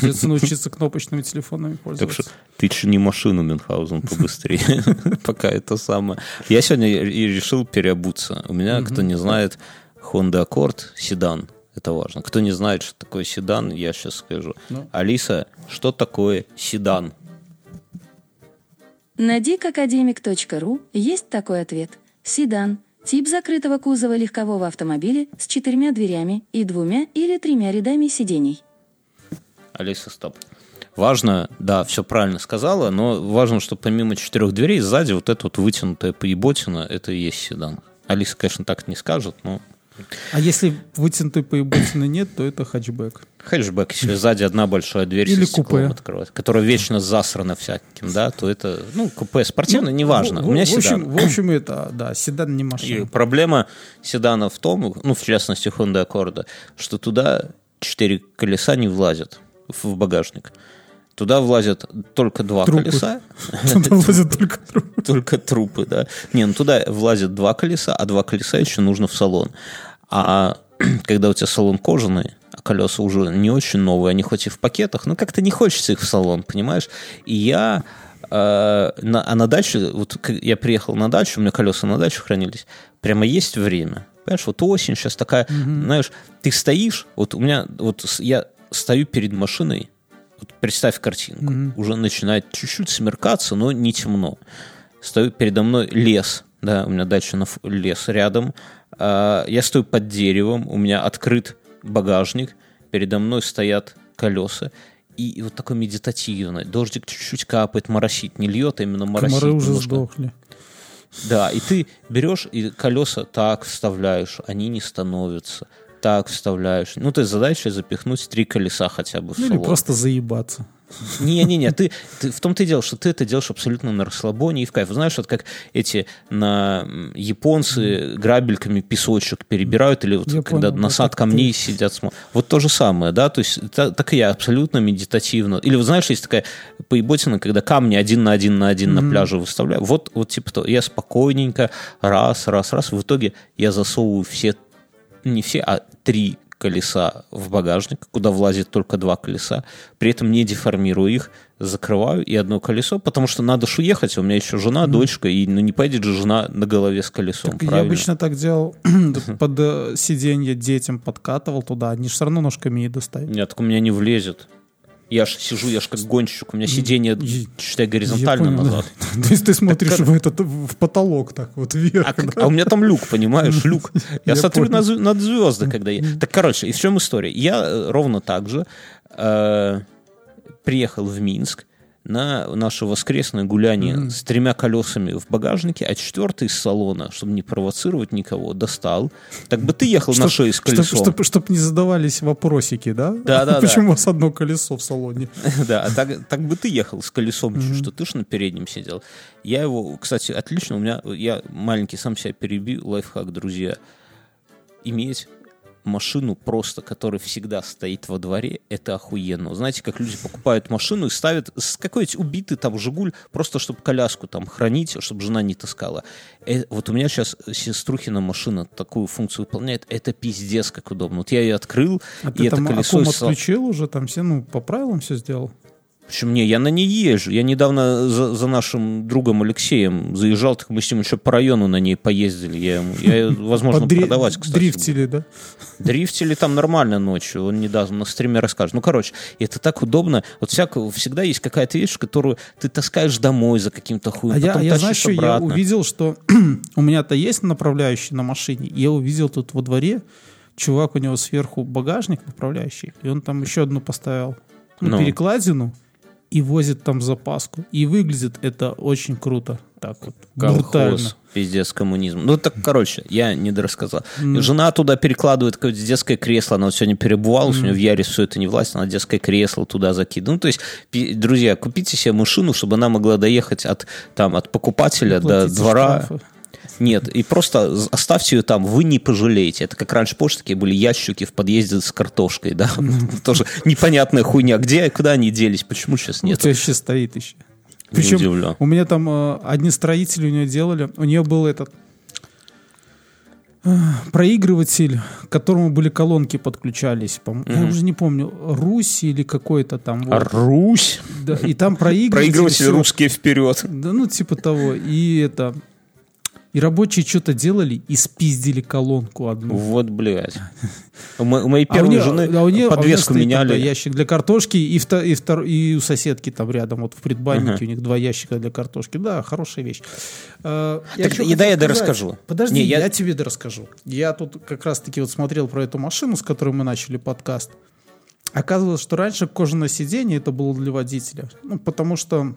Придется научиться кнопочными телефонами Так пользоваться. что ты чини машину, Мюнхгаузен, побыстрее, пока это самое. Я сегодня и решил переобуться. У меня, кто не знает, Honda Accord седан. Это важно. Кто не знает, что такое седан, я сейчас скажу. Ну. Алиса, что такое седан? На dikacademic.ru есть такой ответ. Седан – тип закрытого кузова легкового автомобиля с четырьмя дверями и двумя или тремя рядами сидений. Алиса, стоп. Важно, да, все правильно сказала, но важно, что помимо четырех дверей сзади вот эта вот вытянутая поеботина, это и есть седан. Алиса, конечно, так не скажет, но А если вытянутой поеботины нет, то это хэтчбэк. хэтчбэк, если сзади одна большая дверь Или со купе. открывается, которая вечно засрана всяким, да, то это, ну, купе спортивное, неважно. В, У меня в общем, седан. в общем, это, да, седан не И машина. проблема седана в том, ну, в частности, Honda Accord, что туда четыре колеса не влазят в багажник. Туда влазят только два Трупы. колеса, Туда влазят только трубы. только трупы, да. Не, ну туда влазят два колеса, а два колеса еще нужно в салон. А когда у тебя салон кожаный, а колеса уже не очень новые, они хоть и в пакетах, но как-то не хочется их в салон, понимаешь? И я э, на, а на даче, вот я приехал на дачу, у меня колеса на даче хранились, прямо есть время. Понимаешь, вот осень сейчас такая, знаешь, ты стоишь, вот у меня, вот я стою перед машиной, вот представь картинку, уже начинает чуть-чуть смеркаться, но не темно. Стою передо мной лес, да, у меня дача на лес рядом. А, Я стою под деревом, у меня открыт багажник, передо мной стоят колеса. И и вот такой медитативный. Дождик чуть-чуть капает, моросит. Не льет, а именно моросит. Комары уже немножко. сдохли. Да, и ты берешь и колеса так вставляешь, они не становятся. Так вставляешь. Ну, ты задача запихнуть три колеса хотя бы в Ну, или салон. просто заебаться. Не-не-не, ты, ты в том-то и дело, что ты это делаешь абсолютно на расслабоне и в кайф. Знаешь, вот как эти на японцы грабельками песочек перебирают, или вот Я когда понял, как камней сидят, смо- вот то же самое, да, то есть та- так и я абсолютно медитативно. Или вот знаешь, есть такая поеботина, когда камни один на один на один на пляже выставляю. Вот, вот типа то, я спокойненько, раз, раз, раз, в итоге я засовываю все не все, а три колеса в багажник, куда влазит только два колеса, при этом не деформирую их, закрываю и одно колесо, потому что надо ж уехать, у меня еще жена, дочка, и ну, не поедет же жена на голове с колесом, Так я правильно? обычно так делал, под э, сиденье детям подкатывал туда, они же все равно ножками не достают. Нет, так у меня не влезет. Я ж сижу, я ж как гонщик, у меня сиденье, Я- считай, горизонтально понял, назад. да. То есть ты смотришь в этот в потолок так вот вверх. А, как- да? а у меня там люк, понимаешь, люк. Я, Я смотрю на над звезды, когда я... Так, короче, и в чем история? Я э, ровно так же э, приехал в Минск на наше воскресное гуляние с тремя колесами в багажнике, а четвертый из салона, чтобы не провоцировать никого, достал. Так бы ты ехал на шее с колесом. Чтобы не задавались вопросики, да? Да-да-да. Почему у вас одно колесо в салоне? Да, а так, так бы ты ехал с колесом, чуть что ты ж на переднем сидел. Я его, кстати, отлично, у меня, я маленький сам себя перебью, лайфхак, друзья, иметь машину просто, которая всегда стоит во дворе, это охуенно. Знаете, как люди покупают машину и ставят с какой-нибудь убитый там «Жигуль», просто чтобы коляску там хранить, чтобы жена не таскала. Э, вот у меня сейчас сеструхина машина такую функцию выполняет. Это пиздец как удобно. Вот я ее открыл, А и ты это там колесо... со- отключил уже, там все, ну, по правилам все сделал? Причем не, я на ней езжу. Я недавно за, за нашим другом Алексеем заезжал, так мы с ним еще по району на ней поездили. Я, ему, я возможно, Подри- продавать, кстати. Дрифтили, да? Дрифтили там нормально ночью, он недавно на стриме расскажет. Ну, короче, это так удобно. Вот всяко, всегда есть какая-то вещь, которую ты таскаешь домой за каким-то хуем, А я, потом я знаешь, что я увидел, что у меня-то есть направляющий на машине. Я увидел тут во дворе, чувак, у него сверху багажник направляющий, и он там еще одну поставил, ну, Ну. перекладину, и возит там запаску. И выглядит это очень круто. Так вот, брутально. Колхоз, пиздец, коммунизм. Ну, так, короче, я не дорассказал. И Жена туда перекладывает какое-то детское кресло, она вот сегодня перебывалась, у нее в Ярис все это не власть, она детское кресло туда закидывает. Ну, то есть, друзья, купите себе машину, чтобы она могла доехать от, там, от покупателя до двора. штрафы. Нет, и просто оставьте ее там, вы не пожалеете. Это как раньше, помнишь, такие были ящики в подъезде с картошкой, да? Тоже непонятная хуйня. Где, куда они делись, почему сейчас У нет? тебя еще стоит еще. Причем у меня там э, одни строители у нее делали. У нее был этот э, проигрыватель, к которому были колонки подключались. по Я уже не помню, Русь или какой-то там. вот. Русь. Да, и там проигрыватель. Проигрыватель русские вперед. Да, ну, типа того. И это... И рабочие что-то делали и спиздили колонку одну. Вот, блядь. У мо- у моей А первой нее- жены а у нее- а у нее подвеску меняли. ящик для картошки, и, вто- и, втор- и у соседки там рядом, вот в предбаннике у них два ящика для картошки. Да, хорошая вещь. Э, я Так и да, я дорасскажу. Подожди, Не, я... я- тебе дорасскажу. Я тут как раз-таки вот смотрел про эту машину, с которой мы начали подкаст. Оказывалось, что раньше кожаное сиденье это было для водителя. Ну, потому что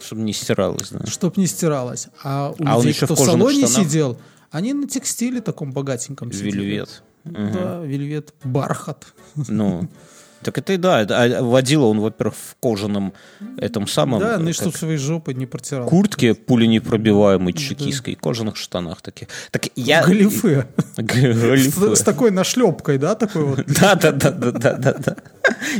Чтобы не стиралось, да. чтоб не стиралось. А у А людей, в кто в кожаных салоне штанах? сидел, они на текстиле таком богатеньком сидели. Вельвет. Да, вельвет, бархат. Ну, так это и да. а водила он, во-первых, в кожаном этом самом Да, ну и э, чтоб своей жопой не протирал. куртке пуленепробиваемой чекистской, кожаных штанах таких. Так я... Галифе. Галифе. С, с такой нашлепкой, да, такой вот. Да, да, да, да, да, да, да.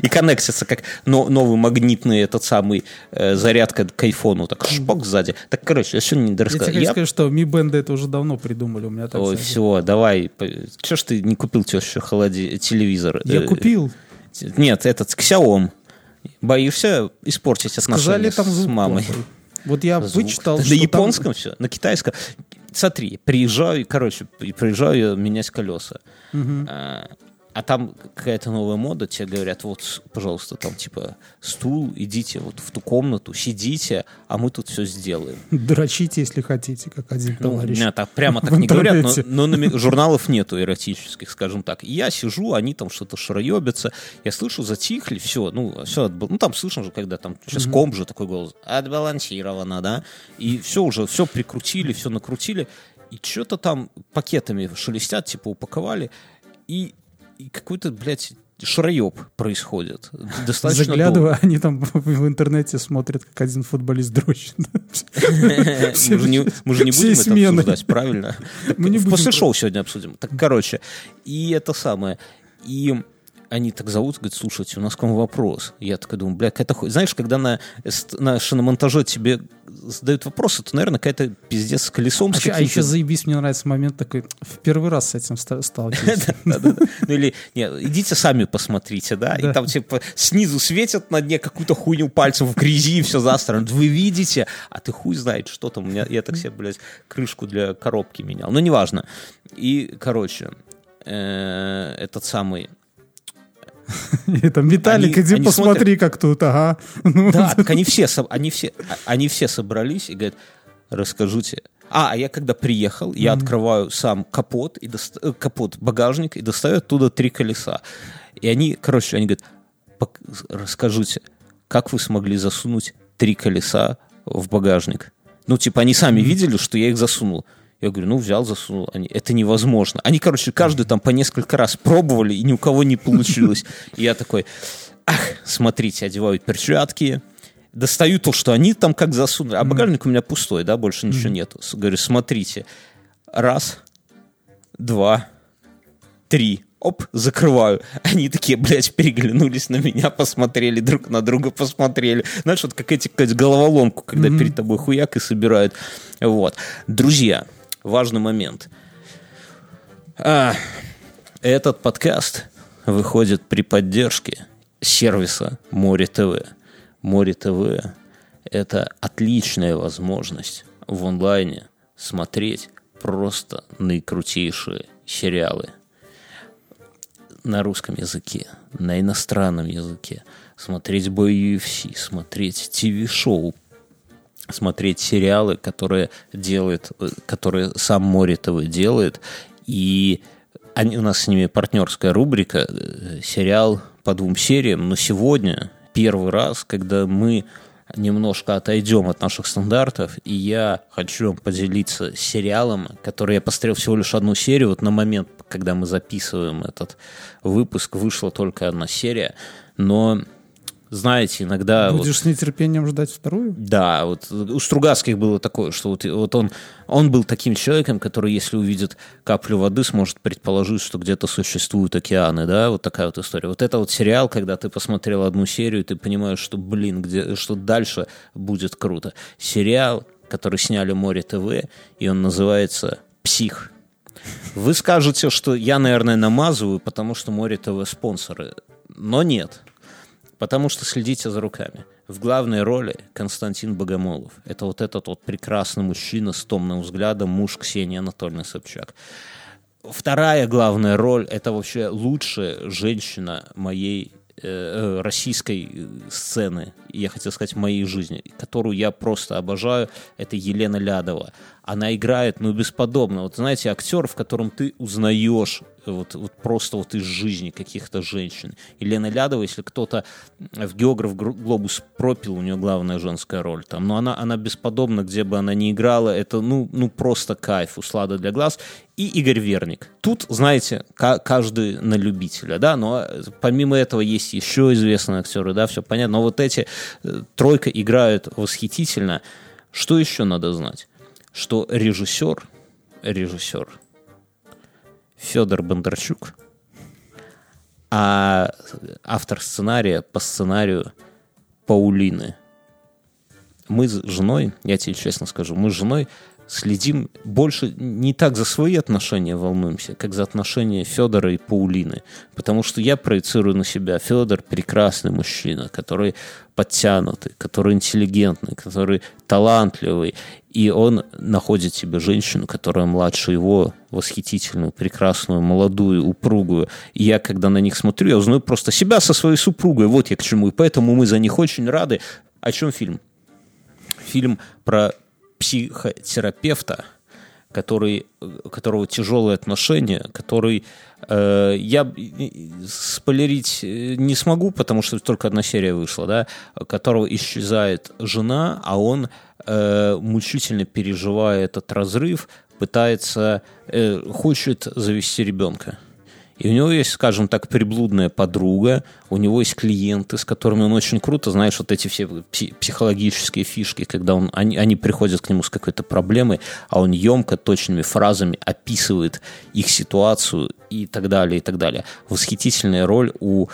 И коннектится как но- новый магнитный этот самый э, зарядка к айфону, так шпок сзади. Так, короче, я сегодня не Я тебе дорассказал. хочу Я- сказать, что Mi Band это уже давно придумали. У меня так Ой, все, давай. Че ж ты не купил теще холоди... телевизор? Я Э, купил. Нет, этот, Xiaomi. Боишься испортить Сказали, отношения там с мамой? плохой. Вот я Звук. вычитал, На что там- японском все, на китайском. Смотри, приезжаю, короче, при- приезжаю менять колеса. А, а там какая-то новая мода, тебе говорят, вот, пожалуйста, там типа стул, идите вот в ту комнату, сидите, а мы тут все сделаем. Дрочите, если хотите, как один Ну, товарищ. меня так прямо так не говорят, но, но на журналов нету эротических, скажем так. И я сижу, они там что-то шароебятся, я слышу, затихли, все, ну, все, ну, там слышно же, когда там сейчас комп же такой голос, отбалансировано, да, и все уже, все прикрутили, все накрутили, и что-то там пакетами шелестят, типа упаковали, и какой-то, блядь, шароеб происходит. Достаточно долго. Заглядывая, они там в интернете смотрят, как один футболист дрочит. Мы же не, будем это обсуждать, правильно? После шоу сегодня обсудим. Так, короче, и это самое. И они так зовут, говорят, слушайте, у нас к вам вопрос. Я такой думаю, бля, какая-то хуй. Знаешь, когда на, на шиномонтаже тебе задают вопросы, то, наверное, какая-то пиздец с колесом. А, с а еще заебись, мне нравится момент такой, в первый раз с этим ста- сталкиваюсь. Ну или, нет, идите сами посмотрите, да, и там типа снизу светят на дне какую-то хуйню пальцем в грязи и все застрано. Вы видите, а ты хуй знает, что там. Я так себе, блядь, крышку для коробки менял. Ну, неважно. И, короче, э, этот самый... И там, Виталик, Они- иди они посмотри, как тут, ага. Да, так они все, они все, они все собрались и говорят, расскажите. А, а я когда приехал, я открываю сам капот, и доста- э, капот, багажник, и достаю оттуда три колеса. И они, короче, они говорят, «Пок- расскажите, как вы смогли засунуть три колеса в багажник? Ну, типа, они сами видели, что я их засунул. Я говорю, ну, взял, засунул. Они, это невозможно. Они, короче, каждый там по несколько раз пробовали, и ни у кого не получилось. И я такой, ах, смотрите, одеваю перчатки, достаю то, что они там как засунули. А багажник у меня пустой, да, больше ничего нету. Говорю, смотрите, раз, два, три. оп, закрываю. Они такие, блядь, переглянулись на меня, посмотрели друг на друга, посмотрели. Знаешь, вот как эти, как головоломку, когда перед тобой хуяк и собирают. Вот. Друзья, важный момент. А, этот подкаст выходит при поддержке сервиса Море ТВ. Море ТВ – это отличная возможность в онлайне смотреть просто наикрутейшие сериалы на русском языке, на иностранном языке, смотреть бой UFC, смотреть ТВ-шоу, смотреть сериалы, которые делает, э, которые сам Море ТВ делает, и они, у нас с ними партнерская рубрика, э, сериал по двум сериям, но сегодня первый раз, когда мы немножко отойдем от наших стандартов, и я хочу вам поделиться сериалом, который я посмотрел всего лишь одну серию. Вот на момент, когда мы записываем этот выпуск, вышла только одна серия, но знаете, иногда... Будешь вот, с нетерпением ждать вторую? да, вот у Стругацких было такое, что вот, вот он, он был таким человеком, который, если увидит каплю воды, сможет предположить, что где-то существуют океаны, да, вот такая вот история. Вот это вот сериал, когда ты посмотрел одну серию, ты понимаешь, что, блин, где, что дальше будет круто. Сериал, который сняли Море ТВ, и он называется «Псих». Вы скажете, что я, наверное, намазываю, потому что Море ТВ спонсоры. Но нет. Потому что следите за руками. В главной роли Константин Богомолов. Это вот этот вот прекрасный мужчина с томным взглядом, муж Ксении Анатольевны Собчак. Вторая главная роль – это вообще лучшая женщина моей э, э, российской э, сцены, я хотел сказать, моей жизни, которую я просто обожаю, это Елена Лядова. Она играет, ну, бесподобно. Вот знаете, актер, в котором ты узнаешь вот, вот просто вот из жизни каких-то женщин. Елена Лядова, если кто-то в «Географ Глобус» пропил, у нее главная женская роль там, но она, она бесподобна, где бы она ни играла, это, ну, ну, просто кайф, услада для глаз. И Игорь Верник. Тут, знаете, ка- каждый на любителя, да, но помимо этого есть еще известные актеры, да, все понятно, но вот эти э, тройка играют восхитительно. Что еще надо знать? Что режиссер, режиссер Федор Бондарчук, а автор сценария по сценарию Паулины. Мы с женой, я тебе честно скажу, мы с женой следим больше не так за свои отношения волнуемся, как за отношения Федора и Паулины. Потому что я проецирую на себя. Федор прекрасный мужчина, который подтянутый, который интеллигентный, который талантливый. И он находит себе женщину, которая младше его, восхитительную, прекрасную, молодую, упругую. И я, когда на них смотрю, я узнаю просто себя со своей супругой. Вот я к чему. И поэтому мы за них очень рады. О чем фильм? Фильм про психотерапевта, который, у которого тяжелые отношения, который э, я спойлерить не смогу, потому что только одна серия вышла, да, которого исчезает жена, а он э, мучительно переживая этот разрыв, пытается, э, хочет завести ребенка. И у него есть, скажем так, приблудная подруга, у него есть клиенты, с которыми он очень круто, знаешь, вот эти все пси- психологические фишки, когда он, они, они приходят к нему с какой-то проблемой, а он емко, точными фразами описывает их ситуацию и так далее, и так далее. Восхитительная роль у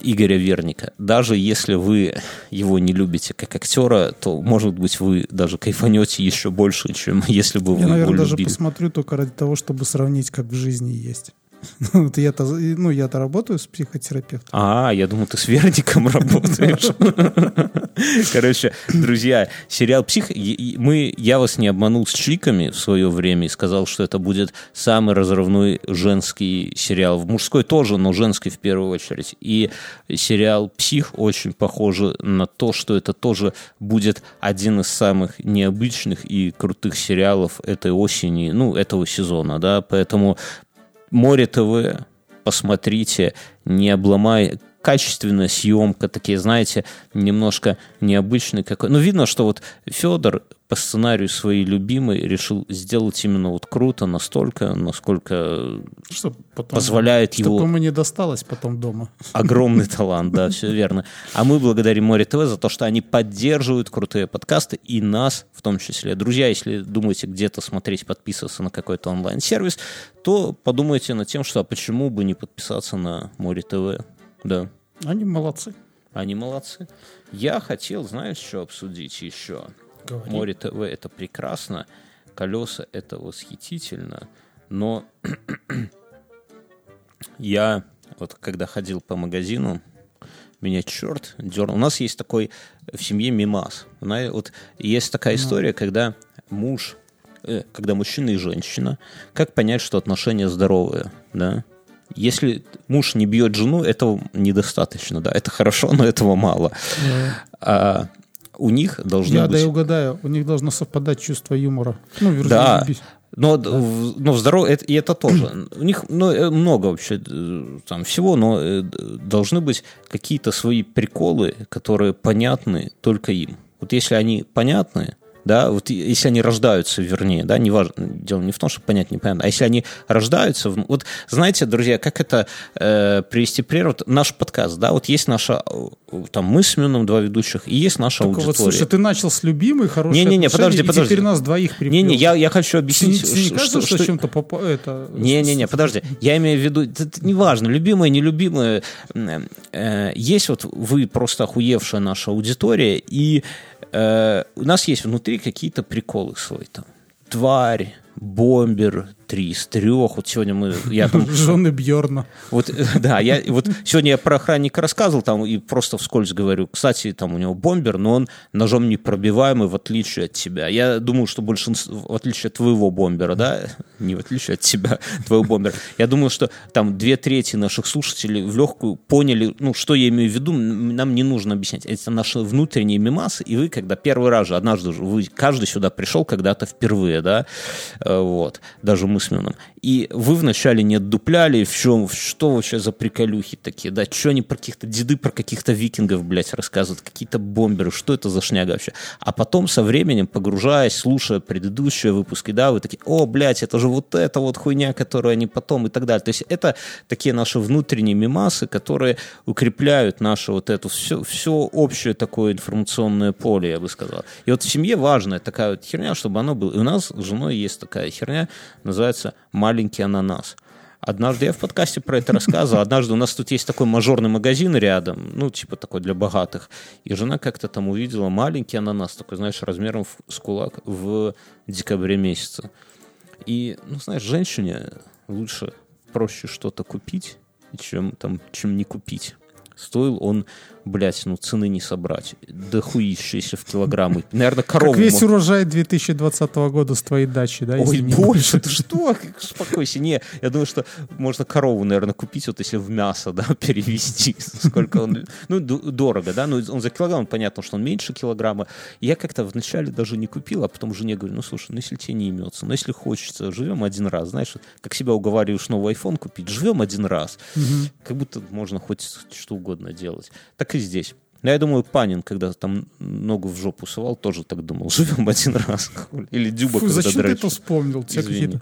Игоря Верника. Даже если вы его не любите как актера, то, может быть, вы даже кайфанете еще больше, чем если бы вы Я, его наверное, даже любили. посмотрю только ради того, чтобы сравнить, как в жизни есть. Ну, вот я-то, ну, я-то работаю с психотерапевтом. А, я думал, ты с Верником работаешь. Короче, друзья, сериал «Псих», мы, я вас не обманул с чиками в свое время и сказал, что это будет самый разрывной женский сериал. В мужской тоже, но женский в первую очередь. И сериал «Псих» очень похоже на то, что это тоже будет один из самых необычных и крутых сериалов этой осени, ну, этого сезона, да, поэтому Море ТВ, посмотрите, не обломай качественная съемка, такие, знаете, немножко необычный какой. Ну, видно, что вот Федор по сценарию своей любимой решил сделать именно вот круто, настолько, насколько Что потом, позволяет чтобы его ему не досталось потом дома. огромный талант, да, все верно. А мы благодарим Море ТВ за то, что они поддерживают крутые подкасты и нас в том числе. Друзья, если думаете где-то смотреть, подписываться на какой-то онлайн-сервис, то подумайте над тем, что а почему бы не подписаться на Море ТВ. Да, Они молодцы. они молодцы. Я хотел, знаешь, что обсудить еще? Говори. Море ТВ это прекрасно, колеса это восхитительно, но я вот когда ходил по магазину, меня черт дернул. У нас есть такой в семье мимас. Вот есть такая история, когда муж, э, когда мужчина и женщина, как понять, что отношения здоровые, да? Если муж не бьет жену, этого недостаточно, да, это хорошо, но этого мало. А у них должны Я быть... да и угадаю, у них должно совпадать чувство юмора. Ну, Да, но, д- в- но в здоров... это, и это тоже. У них ну, э, много вообще э, там всего, но э, должны быть какие-то свои приколы, которые понятны только им. Вот если они понятны, да, вот если они рождаются, вернее, да, неважно, дело не в том, что понять непонятно, а если они рождаются, вот знаете, друзья, как это э, привести пример, вот наш подкаст, да, вот есть наша, э, там, мы с Мюном, два ведущих, и есть наша Только вот, аудитория. слушай, ты начал с любимой, хорошей Не-не-не, отношения, подожди, и подожди. теперь нас двоих приплел. Не-не, я, я хочу объяснить, Тебе не что- кажется, что, что- чем-то попа- это... не-не-не, подожди. Я имею в виду, это, неважно, любимые, нелюбимые. М, э, есть вот вы просто охуевшая наша аудитория, и э, у нас есть внутри какие-то приколы свои там. Тварь, бомбер, три из трех. Вот сегодня мы, я там Жены Бьорна. вот, э, да, я вот сегодня я про охранника рассказывал там и просто вскользь говорю. Кстати, там у него бомбер, но он ножом непробиваемый, в отличие от тебя. Я думаю, что большинство, в отличие от твоего бомбера, да, не в отличие от тебя, твоего бомбера. Я думаю, что там две трети наших слушателей в легкую поняли, ну, что я имею в виду, нам не нужно объяснять. Это наши внутренние мемасы, и вы, когда первый раз же, однажды же, вы, каждый сюда пришел когда-то впервые, да, э, вот, даже мы Мюном. И вы вначале не отдупляли, в чем, что вообще за приколюхи такие, да, что они про каких-то деды, про каких-то викингов, блядь, рассказывают, какие-то бомберы, что это за шняга вообще. А потом со временем, погружаясь, слушая предыдущие выпуски, да, вы такие, о, блядь, это же вот эта вот хуйня, которую они потом и так далее. То есть это такие наши внутренние мемасы, которые укрепляют наше вот это все, все общее такое информационное поле, я бы сказал. И вот в семье важная такая вот херня, чтобы оно было. И у нас с женой есть такая херня, называется «маленький ананас». Однажды я в подкасте про это рассказывал. Однажды у нас тут есть такой мажорный магазин рядом, ну, типа такой для богатых. И жена как-то там увидела маленький ананас, такой, знаешь, размером с кулак в декабре месяце. И, ну, знаешь, женщине лучше проще что-то купить, чем там, чем не купить. Стоил он, блядь, ну цены не собрать. Да хуищиеся в килограммы. Наверное, корову... Как весь урожай 2020 года с твоей дачи, да? Ой, больше, ты что? Успокойся. Не, я думаю, что можно корову, наверное, купить, вот если в мясо, да, перевести. Сколько он... Ну, дорого, да? Ну, он за килограмм, понятно, что он меньше килограмма. Я как-то вначале даже не купил, а потом жене говорю, ну, слушай, ну, если тебе не имется, ну, если хочется, живем один раз, знаешь, как себя уговариваешь новый iPhone купить, живем один раз. Как будто можно хоть что угодно делать. Так и здесь. Но я думаю, Панин, когда там ногу в жопу совал, тоже так думал. Живем один раз. Или Дюба, Фу, когда зачем ты дрочит. это вспомнил? Тебя какие-то...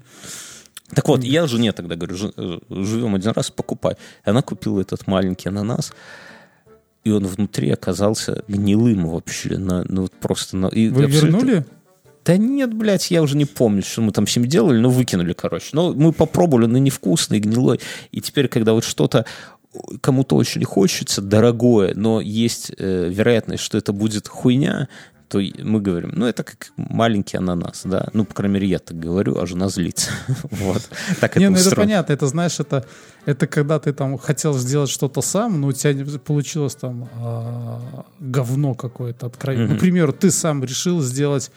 Так вот, я жене тогда говорю, «Жи- э, живем один раз, покупай. И она купила этот маленький ананас, и он внутри оказался гнилым вообще. На, ну, вот просто на, и Вы абсолютно- вернули? Да нет, блядь, я уже не помню, что мы там с ним делали, но выкинули, короче. Но мы попробовали, но невкусный, гнилой. И теперь, когда вот что-то кому-то очень хочется, дорогое, но есть э, вероятность, что это будет хуйня, то мы говорим, ну, это как маленький ананас, да. Ну, по крайней мере, я так говорю, а жена злится. Вот. Так Не, это ну это понятно, это знаешь, это, это когда ты там хотел сделать что-то сам, но у тебя не получилось там а, говно какое-то откровенно. К примеру, ты сам решил сделать,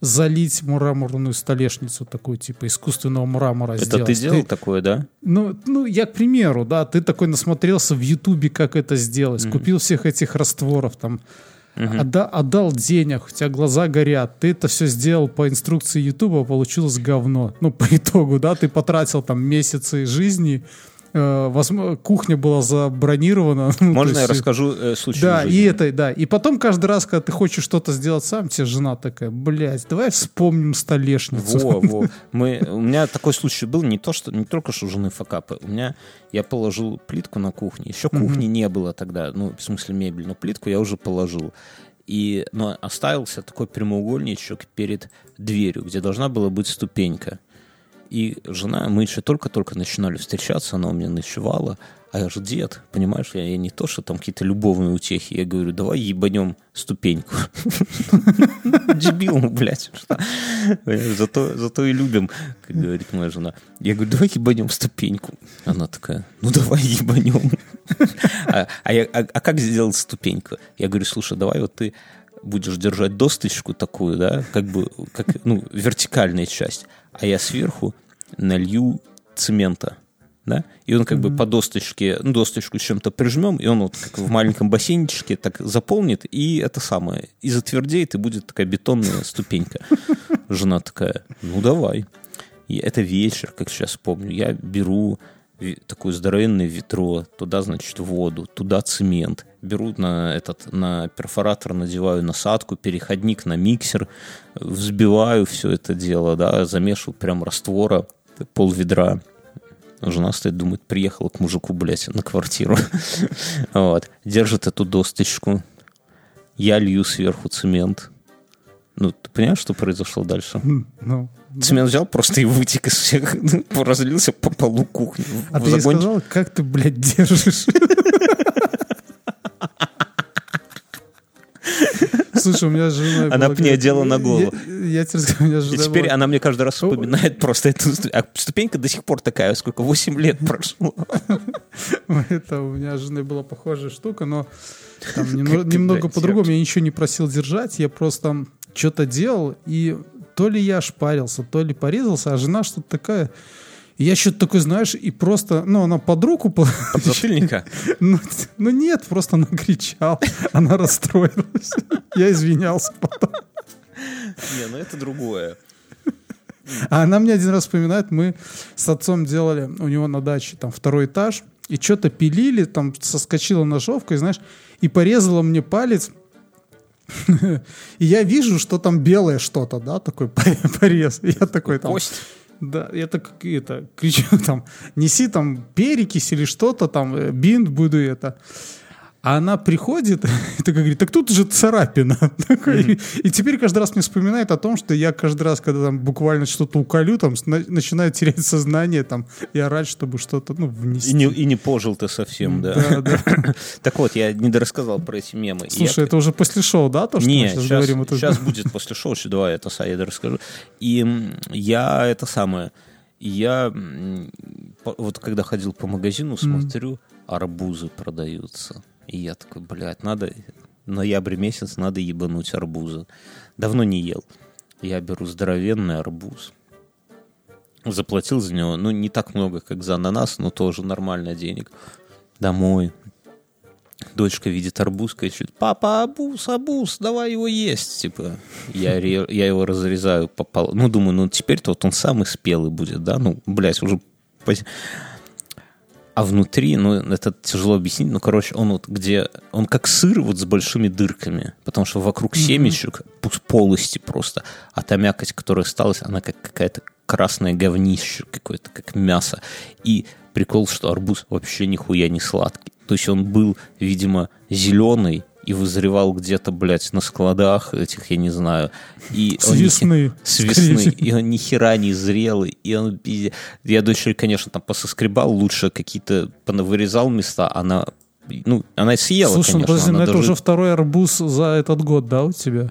залить мраморную столешницу такую, типа искусственного мрамора Это сделать. ты делал такое, да? Ну, ну, я к примеру, да, ты такой насмотрелся в Ютубе, как это сделать, купил всех этих растворов, там, отда- отдал денег, у тебя глаза горят, ты это все сделал по инструкции Ютуба, получилось говно. Ну, по итогу, да, ты потратил там месяцы жизни кухня была забронирована. ну, Можно я расскажу э, случай Да, и это, да. И потом каждый раз, когда ты хочешь что-то сделать сам, тебе жена такая, блядь, давай вспомним столешницу. Во, во. Мы, у меня такой случай был, не то, что не только что жены факапы. У меня я положил плитку на кухне. Еще кухни не было тогда, ну, в смысле мебель, но плитку я уже положил. И, но оставился такой прямоугольничек перед дверью, где должна была быть ступенька. И жена, мы еще только-только начинали встречаться, она у меня ночевала, а я же дед, понимаешь, я, я не то, что там какие-то любовные утехи, я говорю, давай ебанем ступеньку. Дебил, ну, блядь, Зато, зато и любим, как говорит моя жена. Я говорю, давай ебанем ступеньку. Она такая, ну давай ебанем. А, а а- а как сделать ступеньку? Я говорю, слушай, давай вот ты будешь держать досточку такую, да, как бы, как, ну, вертикальная часть, а я сверху налью цемента, да, и он как бы по досточке, ну, досточку с чем-то прижмем, и он вот как в маленьком бассейнчике так заполнит, и это самое, и затвердеет, и будет такая бетонная ступенька. Жена такая, ну, давай. И это вечер, как сейчас помню. Я беру такое здоровенное ведро, туда, значит, воду, туда цемент. Беру на этот, на перфоратор, надеваю насадку, переходник на миксер, взбиваю все это дело, да, замешиваю прям раствора, пол ведра. Жена стоит, думает, приехала к мужику, блядь, на квартиру. Вот. Держит эту досточку. Я лью сверху цемент. Ну, ты понимаешь, что произошло дальше? Ну, Цемент взял просто и вытек из всех, разлился по полу кухни. а ты сказал, как ты, блядь, держишь? Слушай, у меня с женой Она мне одела на голову. Я, тебе расскажу, у меня с И теперь она мне каждый раз вспоминает просто эту А ступенька до сих пор такая, сколько, 8 лет прошло. Это у меня с женой была похожая штука, но там немного по-другому. Я ничего не просил держать, я просто что-то делал, и то ли я шпарился, то ли порезался, а жена что-то такая... И я что-то такой, знаешь, и просто, ну, она под руку... по- Подзатыльника? Ну, ну нет, просто она кричала, она расстроилась. Я извинялся потом. Не, ну это другое. А она мне один раз вспоминает, мы с отцом делали у него на даче там второй этаж, и что-то пилили, там соскочила ножовка, и знаешь, и порезала мне палец. И я вижу, что там белое что-то, да, такой порез. Я такой там... Кость? Да, я так это кричу там, неси там перекись или что-то там, э, бинт буду это. А она приходит и такая говорит, так тут же царапина. Такой, и, и теперь каждый раз мне вспоминает о том, что я каждый раз, когда там буквально что-то уколю, там сна- начинаю терять сознание там и орать, чтобы что-то, ну, внести. И не, и не пожил ты совсем, да. Да, да. Так вот, я не дорассказал про эти мемы. Слушай, я- это уже после шоу, да, то, что Не, мы сейчас, сейчас, говорим? Это- сейчас будет после шоу, еще давай это я расскажу. И я это самое, я вот когда ходил по магазину, смотрю, арбузы продаются. И я такой, блядь, надо, ноябрь месяц, надо ебануть арбузы. Давно не ел. Я беру здоровенный арбуз. Заплатил за него, ну, не так много, как за ананас, но тоже нормально денег. Домой, Дочка видит арбуз, кричит, папа, арбуз, арбуз, давай его есть. Типа, я, я его разрезаю попал. Ну, думаю, ну, теперь-то вот он самый спелый будет, да? Ну, блядь, уже... А внутри, ну, это тяжело объяснить, ну, короче, он вот где... Он как сыр вот с большими дырками, потому что вокруг семечек пу- полости просто, а та мякоть, которая осталась, она как какая-то красное говнище какое-то, как мясо. И прикол, что арбуз вообще нихуя не сладкий. То есть он был, видимо, зеленый и вызревал где-то, блядь, на складах этих, я не знаю. И С он ни- весны, С весны. И он ни хера не зрелый. И он Я дочери, конечно, там пососкребал, лучше какие-то понавырезал места. Она, ну, она съела, Слушай, ну конечно. подожди, она ну это даже- уже второй арбуз за этот год, да, у тебя?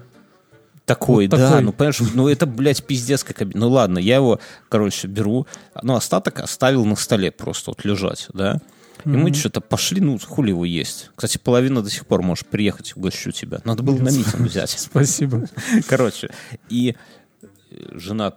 Такой, Вот да, такой. ну понимаешь, ну это, блядь, пиздец как... Ну ладно, я его, короче, беру, ну остаток оставил на столе просто вот лежать, да, и мы что-то пошли, ну хули его есть. Кстати, половина до сих пор можешь приехать, угощу тебя. Надо было на митинг взять. Спасибо. Короче, и э, жена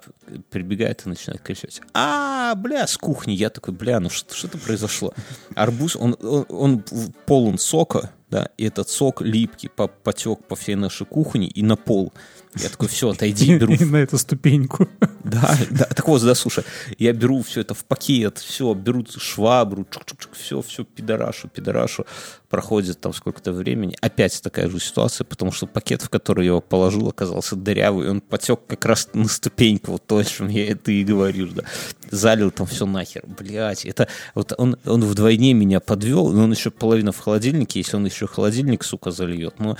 прибегает и начинает кричать. А, бля, с кухни. Я такой, бля, ну что, что-то произошло. Арбуз, он, он, он в- полон сока, да, и этот сок липкий по- потек по всей нашей кухне и на пол. Я такой, все, отойди, беру на эту ступеньку. Да, да, так вот, да, слушай, я беру все это в пакет, все, беру швабру, чук-чук-чук, все, все, пидорашу, пидорашу. Проходит там сколько-то времени. Опять такая же ситуация, потому что пакет, в который я его положил, оказался дырявый, и он потек как раз на ступеньку, вот то, о чем я это и говорю, да. Залил там все нахер. Блять, это вот он, он вдвойне меня подвел, но он еще половина в холодильнике, если он еще холодильник, сука, зальет. Но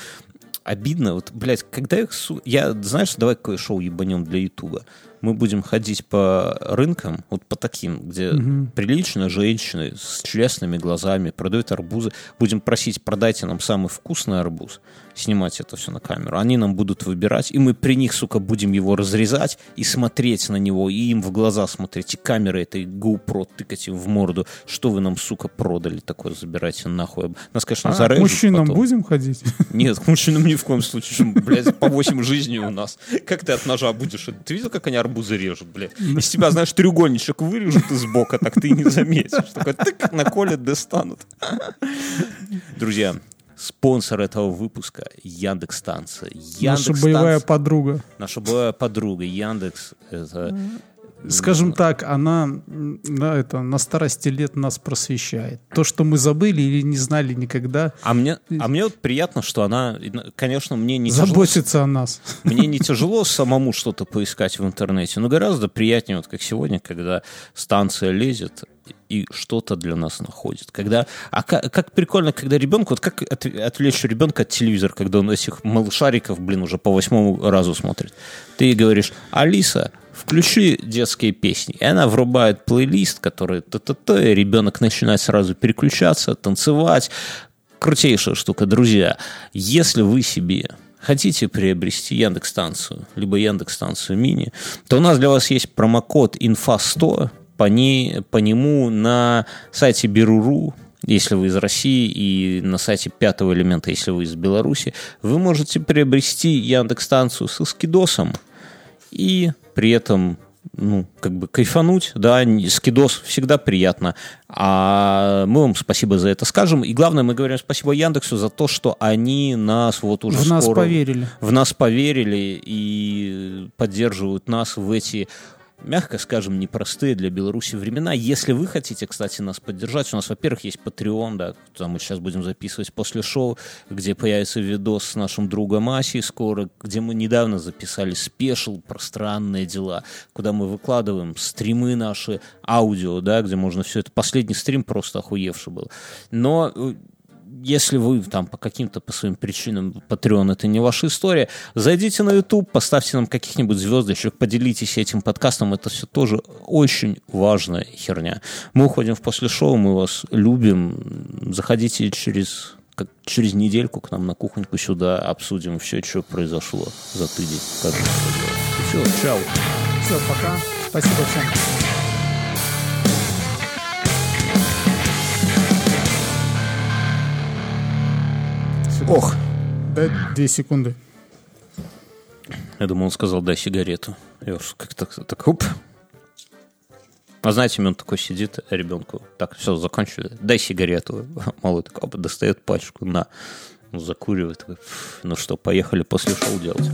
обидно, вот, блядь, когда их... Су... Я, знаешь, давай какое шоу ебанем для Ютуба мы будем ходить по рынкам, вот по таким, где угу. прилично женщины с честными глазами продают арбузы, будем просить, продайте нам самый вкусный арбуз, снимать это все на камеру. Они нам будут выбирать, и мы при них, сука, будем его разрезать и смотреть на него, и им в глаза смотреть, и камеры этой GoPro тыкать им в морду. Что вы нам, сука, продали такое, забирайте нахуй. Нас, конечно, а, зарежут к мужчинам потом. будем ходить? Нет, к мужчинам ни в коем случае. Блядь, по 8 жизней у нас. Как ты от ножа будешь? Ты видел, как они арбузы режут, блядь? Из тебя, знаешь, треугольничек вырежут из бока, так ты и не заметишь. Такой тык, наколят, достанут. Друзья, Спонсор этого выпуска — Яндекс Станция. Яндекс Наша боевая подруга. Наша боевая подруга. Яндекс — это... Скажем так, она да, это, на старости лет нас просвещает. То, что мы забыли или не знали никогда. А мне, а мне вот приятно, что она, конечно, мне не Заботится тяжело, о нас. Мне не тяжело самому что-то поискать в интернете, но гораздо приятнее, вот как сегодня, когда станция лезет и что-то для нас находит. Когда, а как, как прикольно, когда ребенку, вот как от, отвлечь ребенка от телевизора, когда он этих малышариков, блин, уже по восьмому разу смотрит. Ты говоришь, Алиса, включи детские песни. И она врубает плейлист, который т-т-т, и ребенок начинает сразу переключаться, танцевать. Крутейшая штука, друзья. Если вы себе хотите приобрести Яндекс-станцию, либо Яндекс-станцию мини, то у нас для вас есть промокод INFA100, по, ней, по нему на сайте Беруру, если вы из России, и на сайте пятого элемента, если вы из Беларуси, вы можете приобрести Яндекс-станцию со скидосом и при этом ну, как бы кайфануть, да, скидос всегда приятно. А мы вам спасибо за это скажем. И главное, мы говорим спасибо Яндексу за то, что они нас вот уже в скоро... нас поверили. В нас поверили и поддерживают нас в эти мягко скажем, непростые для Беларуси времена. Если вы хотите, кстати, нас поддержать, у нас, во-первых, есть Patreon, да, куда мы сейчас будем записывать после шоу, где появится видос с нашим другом Асей скоро, где мы недавно записали спешл про странные дела, куда мы выкладываем стримы наши, аудио, да, где можно все это. Последний стрим просто охуевший был. Но э, если вы там по каким-то по своим причинам Patreon это не ваша история, зайдите на YouTube, поставьте нам каких-нибудь звездочек, поделитесь этим подкастом, это все тоже очень важная херня. Мы уходим в после шоу, мы вас любим, заходите через как через недельку к нам на кухоньку сюда обсудим все, что произошло за тыдень. Как все, чао. Все, пока. Спасибо всем. Ох. Дай две секунды. Я думал, он сказал, дай сигарету. Я уж как-то так, оп. А знаете, он такой сидит ребенку. Так, все, закончили. Дай сигарету. Малый такой, оп, достает пачку. На. Закуривает. Такой, ну что, поехали после шоу делать.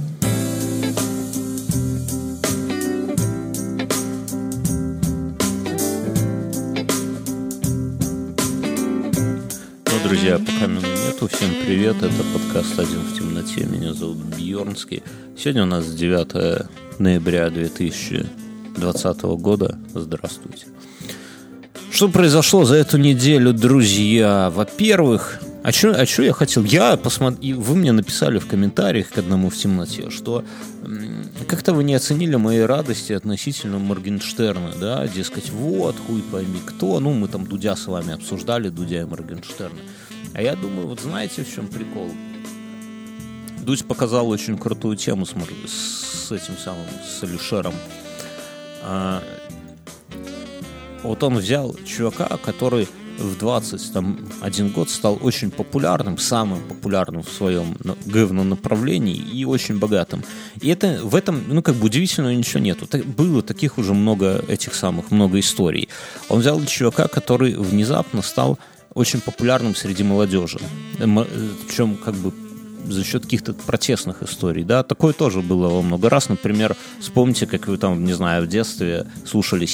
Ну, друзья, пока меня нету, всем привет. Это подкаст «Один в темноте». Меня зовут Бьернский. Сегодня у нас 9 ноября 2020 года. Здравствуйте. Что произошло за эту неделю, друзья? Во-первых, а что а чё я хотел? Я посмотрел, вы мне написали в комментариях к одному в темноте, что как-то вы не оценили моей радости относительно Моргенштерна, да, дескать, вот, хуй пойми кто, ну, мы там Дудя с вами обсуждали, Дудя и Моргенштерна. А я думаю, вот знаете, в чем прикол? Дудь показал очень крутую тему с, с этим самым, с Алишером. А, вот он взял чувака, который в 21 год стал очень популярным, самым популярным в своем говно направлении и очень богатым. И это в этом, ну, как бы удивительного ничего нету. Было таких уже много этих самых, много историй. Он взял чувака, который внезапно стал очень популярным среди молодежи. Причем, как бы, за счет каких-то протестных историй, да, такое тоже было много раз, например, вспомните, как вы там, не знаю, в детстве слушали